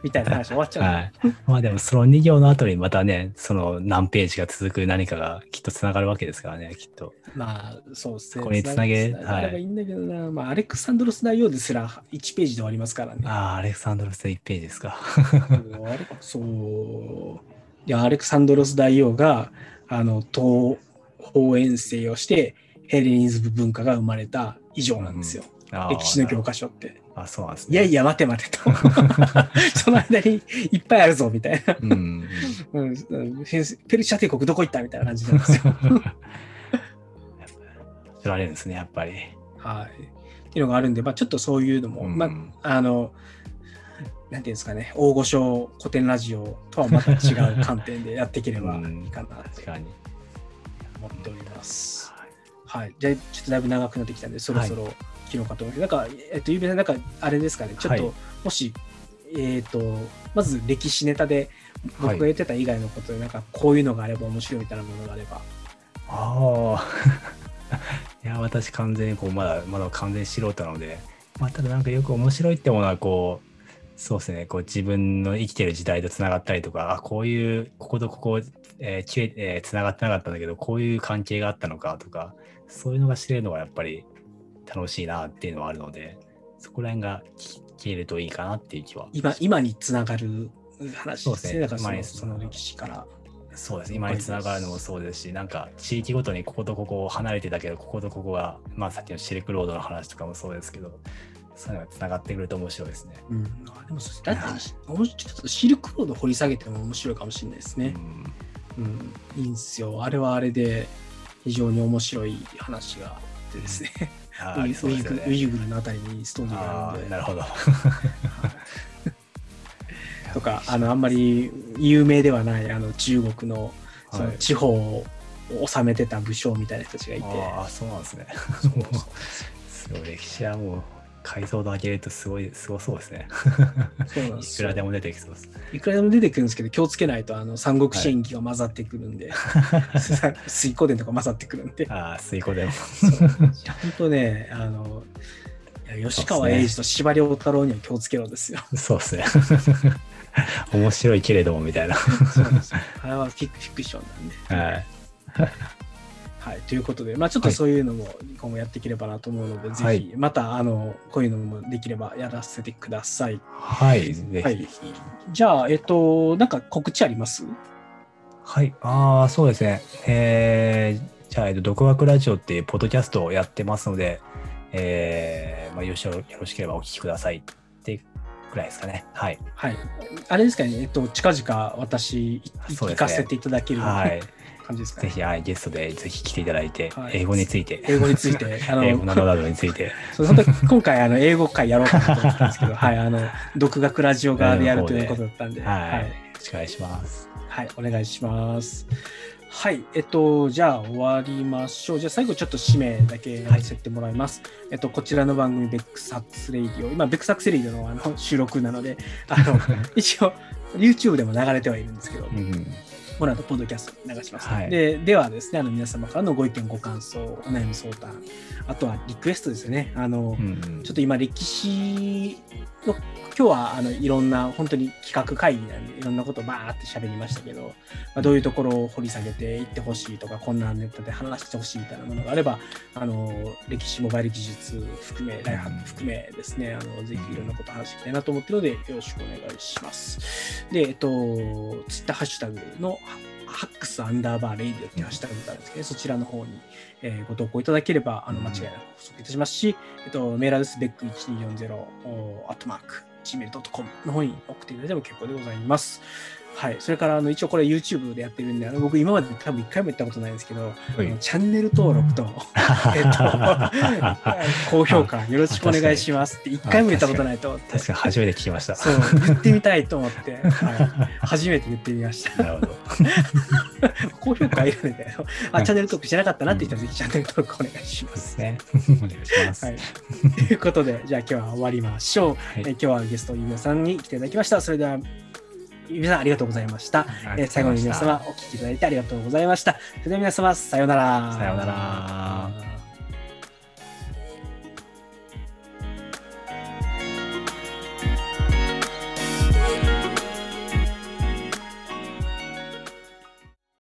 S1: みたいな話終わっちゃう。
S2: はい。まあでもその2行の後にまたね、その何ページが続く何かがきっとつながるわけですからね、きっと。
S1: まあ、そうですね。
S2: ここにつなげ
S1: つなげればいいんだけどな、まあ、アレクサンドロス大王ですら1ページで終わりますからね。
S2: ああ、アレクサンドロス1ページですか。
S1: そう。いや、アレクサンドロス大王が、あの、東方遠征をして、ヘレニズム文化が生まれた以上なんですよ。
S2: あー
S1: 歴史の教科書って。
S2: あ、そうなんですね。
S1: いやいや、待て待てと。その間にいっぱいあるぞ、みたいな。
S2: うんうん。
S1: うん、うんペルシャ帝国どこ行ったみたいな感じなんですよ。
S2: 知られるんですね、やっぱり。
S1: はい。っていうのがあるんで、まあ、ちょっとそういうのも、
S2: うん
S1: まあ、あの、なんていうんですかね、大御所古典ラジオとはまた違う観点でやっていければいいかなと。思っております。はい。じゃあ、ちょっとだいぶ長くなってきたんで、そろそろ切ろうかと思います。なんか、えっと、ゆうべさん、なんか、あれですかね、ちょっと、
S2: はい
S1: もし、えっ、と、まず歴史ネタで、僕が言ってた以外のことで、なんか、こういうのがあれば面白いみたいなものがあれば。
S2: ああ。いや、私完全にこう、まだ、まだ完全素人なので、まあ、ただなんかよく面白いってものは、こう、そうですね、こう自分の生きてる時代とつながったりとか、あ、こういう、こことここ、えーえーつながってなかったんだけど、こういう関係があったのかとか、そういうのが知れるのがやっぱり楽しいなっていうのはあるので、そこら辺が聞けるといいかなっていう気は。
S1: 今、今につながる話
S2: ですすね。
S1: だからその、
S2: 今に
S1: その歴史から。
S2: そうです。今につながるのもそうですし、なんか地域ごとにこことここ離れてたけど、こことここが、まあさっきのシルクロードの話とかもそうですけど、そういうのがつながってくると面白いですね。
S1: うん。あでもそう、だって、もうちょっとシルクロード掘り下げても面白いかもしれないですね。
S2: うん
S1: うん。いいんですよ。あれはあれで、非常に面白い話があってですね。ウイグ
S2: ですよね。
S1: ルウイグルのあたりにストーリーがあるんで。
S2: なるほど。
S1: とか、あの、あんまり有名ではない、あの、中国の、その
S2: はい
S1: 地方を治めてた武将みたいな人たちがいて、
S2: ああ、そうなんですね。すごい、歴史はもう解像度上げるとすごい、すごそうですね。
S1: そうなんですよ
S2: いくらでも出てきそうです。
S1: いくらでも出てくるんですけど、気をつけないと、あの、三国志演技が混ざってくるんで、水光伝とか混ざってくるんで、
S2: ああ、水庫でも。
S1: そういや本当ね、あの、吉川英治と司馬遼太郎には気をつけろですよ。
S2: そうですね。面白いけれどもみたいな。
S1: そうですよあれはフィクションなんで。
S2: はい。
S1: はい、ということで、まあ、ちょっとそういうのも今後やっていければなと思うので、
S2: はい
S1: ぜひ、また、あの、こういうのもできればやらせてください。
S2: はい。ぜひ
S1: はい。じゃあ、えっと、なんか告知あります？
S2: はい。ああ、そうですね。えー、じゃあ、えっと、独学ラジオっていうポッドキャストをやってますので、えー、まあ、よろしよろしければお聞きくださいってぐらいですかね。はい。
S1: はい。あれですかね、えっと、近々私、行かせていただける
S2: はい。
S1: 感じですかね。
S2: ぜひ、はい、ゲストでぜひ来ていただいて、
S1: はい
S2: 英語について、
S1: 英語について、あの、
S2: 英語などなどについて、
S1: そう本当に今回、あの、英語会やろうかなと思ったんですけど、はい、あの、独学ラジオ側でやるということだったんで、
S2: はい。
S1: はい
S2: よろしくお願いします。
S1: はい、お願いします。はい、えっと、じゃあ終わりましょう。じゃあ最後ちょっと締めだけさせてもらいます。えっと、こちらの番組、ベックサックスレイディオ、今、ベックサックスレイディオのあの収録なので、あの、一応、YouTube でも流れてはいるんですけど、
S2: うん。
S1: この後、ポッドキャストで流します、
S2: はい
S1: で。ではですね、あの皆様からのご意見、ご感想、お悩み相談、あとはリクエストですよね。あの、
S2: うん
S1: ちょっと今、歴史の、今日はあのいろんな、本当に企画会議なんで、いろんなことバーって喋りましたけど、まあ、どういうところを掘り下げていってほしいとか、こんなネタで話してほしいみたいなものがあれば、あの歴史、モバイル技術含め、ライフハック含めですね、あのぜひいろんなこと話していきたいなと思ってるので、よろしくお願いします。で、えっと、ツイッターハッシュタグのハックスアンダーバーレイディオっていうハッシュタグがあるんですけど、そちらの方に、えーご投稿いただければ、あの間違いなく捕捉いたしますし、えっと、メールアドレス、ベック1240、アットマーク、gmail.com の方に送っていただいても結構でございます。はい。それから、あの、一応これ YouTube でやってるんで、あの僕今まで多分一回も言ったことないんですけど、あのチャンネル登録と、えっと、高評価よろしくお願いしますって一回も言ったことないと思って。
S2: 確かに初めて聞きました。
S1: そう、言ってみたいと思って、はい、初めて言ってみました。
S2: なるほど。
S1: 高評価いるんで、あ、チャンネル登録してなかったなって人はぜひチャンネル登録お願いしま。
S2: ですすね。お願いします。
S1: はい。ということで、じゃあ今日は終わりましょう。えー今日はゲスト、ゆみさんに来ていただきました。それでは、ゆみさんありがとうございました。えー最後に皆様お聞きいただいてありがとうございました。それでは皆様、さようなら。
S2: さようなら。